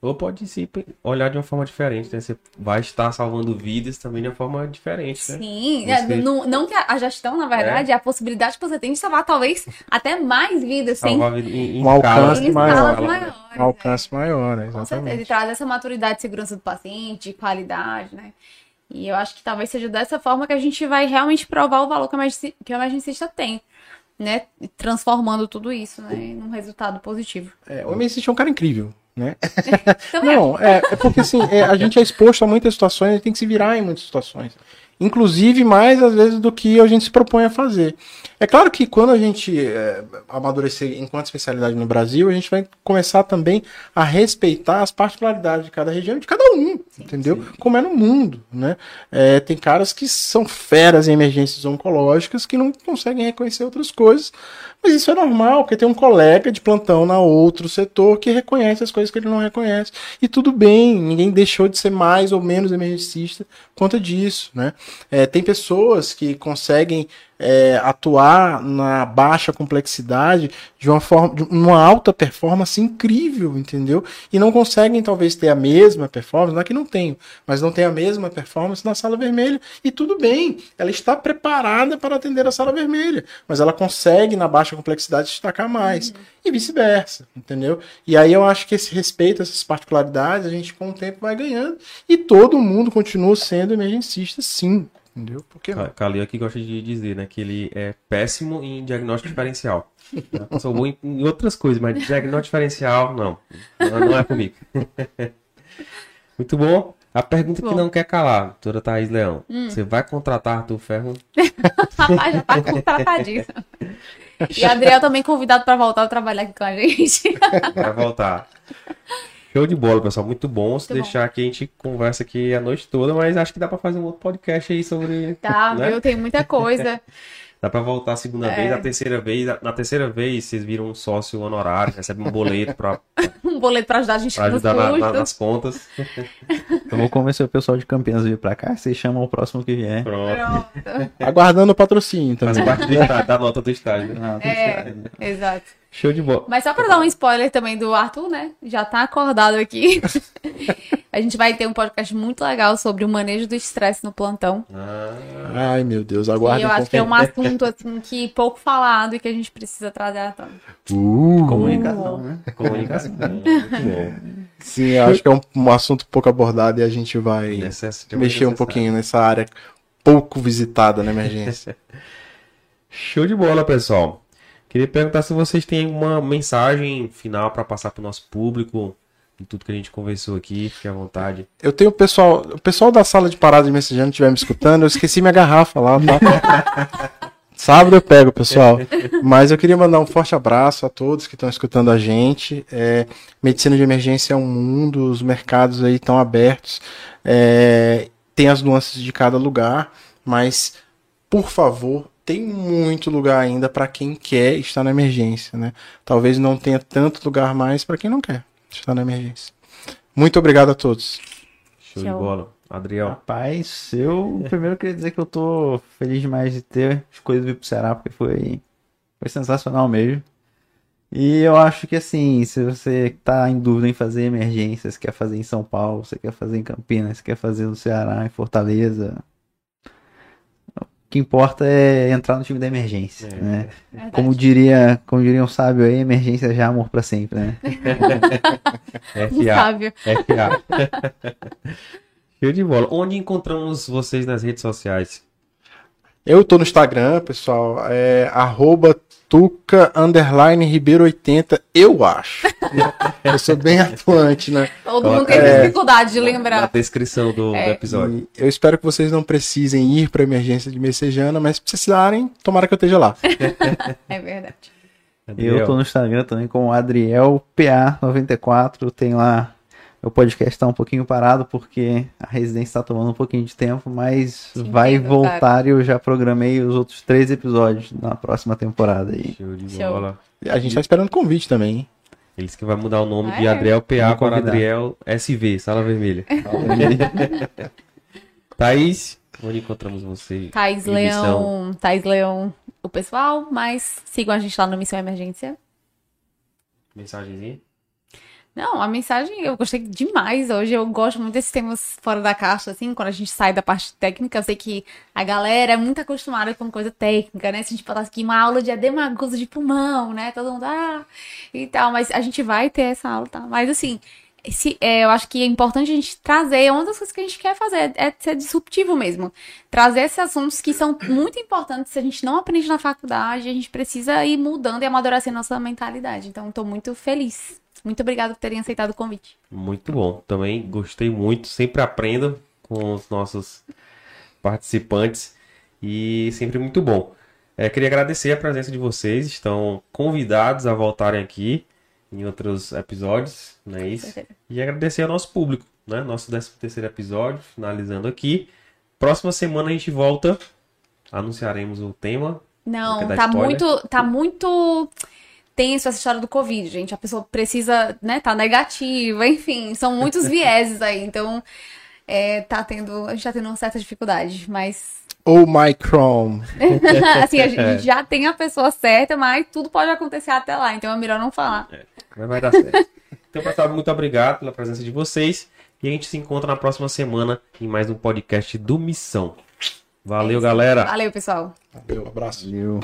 Ou pode sim olhar de uma forma diferente, né? Você vai estar salvando vidas também de uma forma diferente, né? Sim, é, não, não, que a gestão, na verdade, é. a possibilidade que você tem de salvar talvez até mais vidas, salvar. Em, em um alcance em maior. Maiores, um alcance é. maior, né? Com certeza, e traz essa maturidade de segurança do paciente, de qualidade, né? E eu acho que talvez seja dessa forma que a gente vai realmente provar o valor que o emergencista tem né, transformando tudo isso né, num resultado positivo. É, o emergencista é um cara incrível né? não, é, é, porque assim, é, a gente é exposto a muitas situações, a gente tem que se virar em muitas situações. Inclusive mais às vezes do que a gente se propõe a fazer. É claro que quando a gente é, amadurecer enquanto especialidade no Brasil, a gente vai começar também a respeitar as particularidades de cada região e de cada um, sim, entendeu? Sim. Como é no mundo, né? É, tem caras que são feras em emergências oncológicas que não conseguem reconhecer outras coisas, mas isso é normal, porque tem um colega de plantão na outro setor que reconhece as coisas que ele não reconhece. E tudo bem, ninguém deixou de ser mais ou menos emergencista por conta disso, né? É, tem pessoas que conseguem é, atuar na baixa complexidade de uma forma, de uma alta performance incrível, entendeu? E não conseguem talvez ter a mesma performance, não é que não tenho, mas não tem a mesma performance na sala vermelha e tudo bem, ela está preparada para atender a sala vermelha, mas ela consegue na baixa complexidade destacar mais uhum. e vice-versa, entendeu? E aí eu acho que esse respeito, essas particularidades, a gente com o tempo vai ganhando e todo mundo continua sendo emergencista, sim. Entendeu? Porque Calil aqui gosta de dizer, né, que ele é péssimo em diagnóstico diferencial. Eu sou bom em, em, outras coisas, mas diagnóstico diferencial, não. Não, não é comigo. Muito bom. A pergunta bom. que não quer calar, doutora Thaís Leão. Hum. Você vai contratar Arthur Ferro? Rapaz, já tá contratadíssimo. E Adriel também convidado para voltar a trabalhar aqui com a gente. Vai voltar. Show de bola, pessoal. Muito bom. Se Muito deixar bom. aqui, a gente conversa aqui a noite toda, mas acho que dá para fazer um outro podcast aí sobre. Tá, né? viu? Tem muita coisa. Dá para voltar a segunda é. vez, a terceira vez. Na terceira vez, vocês viram um sócio honorário, recebe um boleto para um boleto para ajudar a gente pra ajudar na, na, nas contas. Eu vou convencer o pessoal de Campinas a vir para cá, vocês chamam o próximo que vier. Pronto. Pronto. Aguardando o patrocínio também. Faz parte do estágio, da nota do estágio. Né? É, exato. Show de bola. Mas só para dar um spoiler também do Arthur, né? Já tá acordado aqui. a gente vai ter um podcast muito legal sobre o manejo do estresse no plantão. Ah. Ai, meu Deus, aguarde. E eu acho que é um assunto assim que pouco falado e que a gente precisa trazer à tona. Uh, comunicação, né? Comunicação. Sim, eu acho que é um, um, assunto pouco abordado e a gente vai mexer um pouquinho nessa área pouco visitada na emergência. Show de bola, pessoal. Queria perguntar se vocês têm alguma mensagem final para passar para o nosso público de tudo que a gente conversou aqui, fique à vontade. Eu tenho o pessoal, o pessoal da sala de parada de mensagem estiver me escutando, eu esqueci minha garrafa lá, tá? Sábado eu pego, pessoal. Mas eu queria mandar um forte abraço a todos que estão escutando a gente. É, medicina de emergência é um mundo, os mercados aí estão abertos. É, tem as nuances de cada lugar, mas por favor, tem muito lugar ainda para quem quer estar na emergência, né? Talvez não tenha tanto lugar mais para quem não quer estar na emergência. Muito obrigado a todos. Show, Show. de bola. Adriel. Rapaz, eu primeiro queria dizer que eu tô feliz demais de ter escolhido vir pro Ceará, porque foi, foi sensacional mesmo. E eu acho que assim, se você tá em dúvida em fazer emergência, você quer fazer em São Paulo, você quer fazer em Campinas, você quer fazer no Ceará, em Fortaleza, que importa é entrar no time da emergência, é, né? É como diria, como diria um sábio aí, emergência já amor para sempre, né? um sábio. FA. Show de bola. Onde encontramos vocês nas redes sociais? Eu tô no Instagram, pessoal, é arroba Tuca Underline Ribeiro 80, eu acho. eu sou bem atuante, né? Todo mundo tem aí. dificuldade de Na lembrar. descrição do, do É. episódio. E eu espero que vocês não precisem ir para emergência de Messejana, mas se precisarem, tomara que eu esteja lá. É verdade. Eu tô no Instagram também com AdrielPA94. Tem lá. Meu podcast tá um pouquinho parado porque a residência tá tomando um pouquinho de tempo, mas Te vai entendo, voltar e eu já programei os outros três episódios na próxima temporada aí. Show de Show. bola. A gente tá esperando convite também, hein? Eles que vai mudar o nome Ah, de? Adriel PA para. Adriel SV, Sala Vermelha. Thaís, onde encontramos você? Thaís. Leão, Thaís Leão, o pessoal, mas sigam a gente lá no Missão Emergência. Mensagenzinha? Não, a mensagem eu gostei demais hoje. Eu gosto muito desses temas fora da caixa, assim, quando a gente sai da parte técnica. Eu sei que a galera é muito acostumada com coisa técnica, né? Se a gente botasse aqui uma aula de edema agudo de pulmão, né? Todo mundo, ah, e tal. Mas a gente vai ter essa aula, tá? Mas assim, esse, é, eu acho que é importante a gente trazer. Uma das coisas que a gente quer fazer é ser disruptivo mesmo. Trazer esses assuntos que são muito importantes. Se a gente não aprende na faculdade, a gente precisa ir mudando e amadurecendo nossa mentalidade. Então, estou muito feliz. Muito obrigada por terem aceitado o convite. Muito bom. Também gostei muito. Sempre aprendo com os nossos participantes. E sempre muito bom. É, queria agradecer a presença de vocês. Estão convidados a voltarem aqui em outros episódios, não é isso? E agradecer ao nosso público, né? Nosso 13 terceiro episódio, finalizando aqui. Próxima semana a gente volta. Anunciaremos o tema. Não, dar tá spoiler? muito, tá muito tenso essa história do Covid, gente. A pessoa precisa, né, tá negativa, enfim, são muitos vieses aí. Então, é, tá tendo, a gente tá tendo uma certa dificuldade, mas Oh my Chrome. assim, a gente já tem a pessoa certa, mas tudo pode acontecer até lá, então é melhor não falar. Mas vai dar certo. então, pessoal, muito obrigado pela presença de vocês. E a gente se encontra na próxima semana em mais um podcast do Missão. Valeu, galera! Valeu, pessoal. Valeu, abraço. Valeu.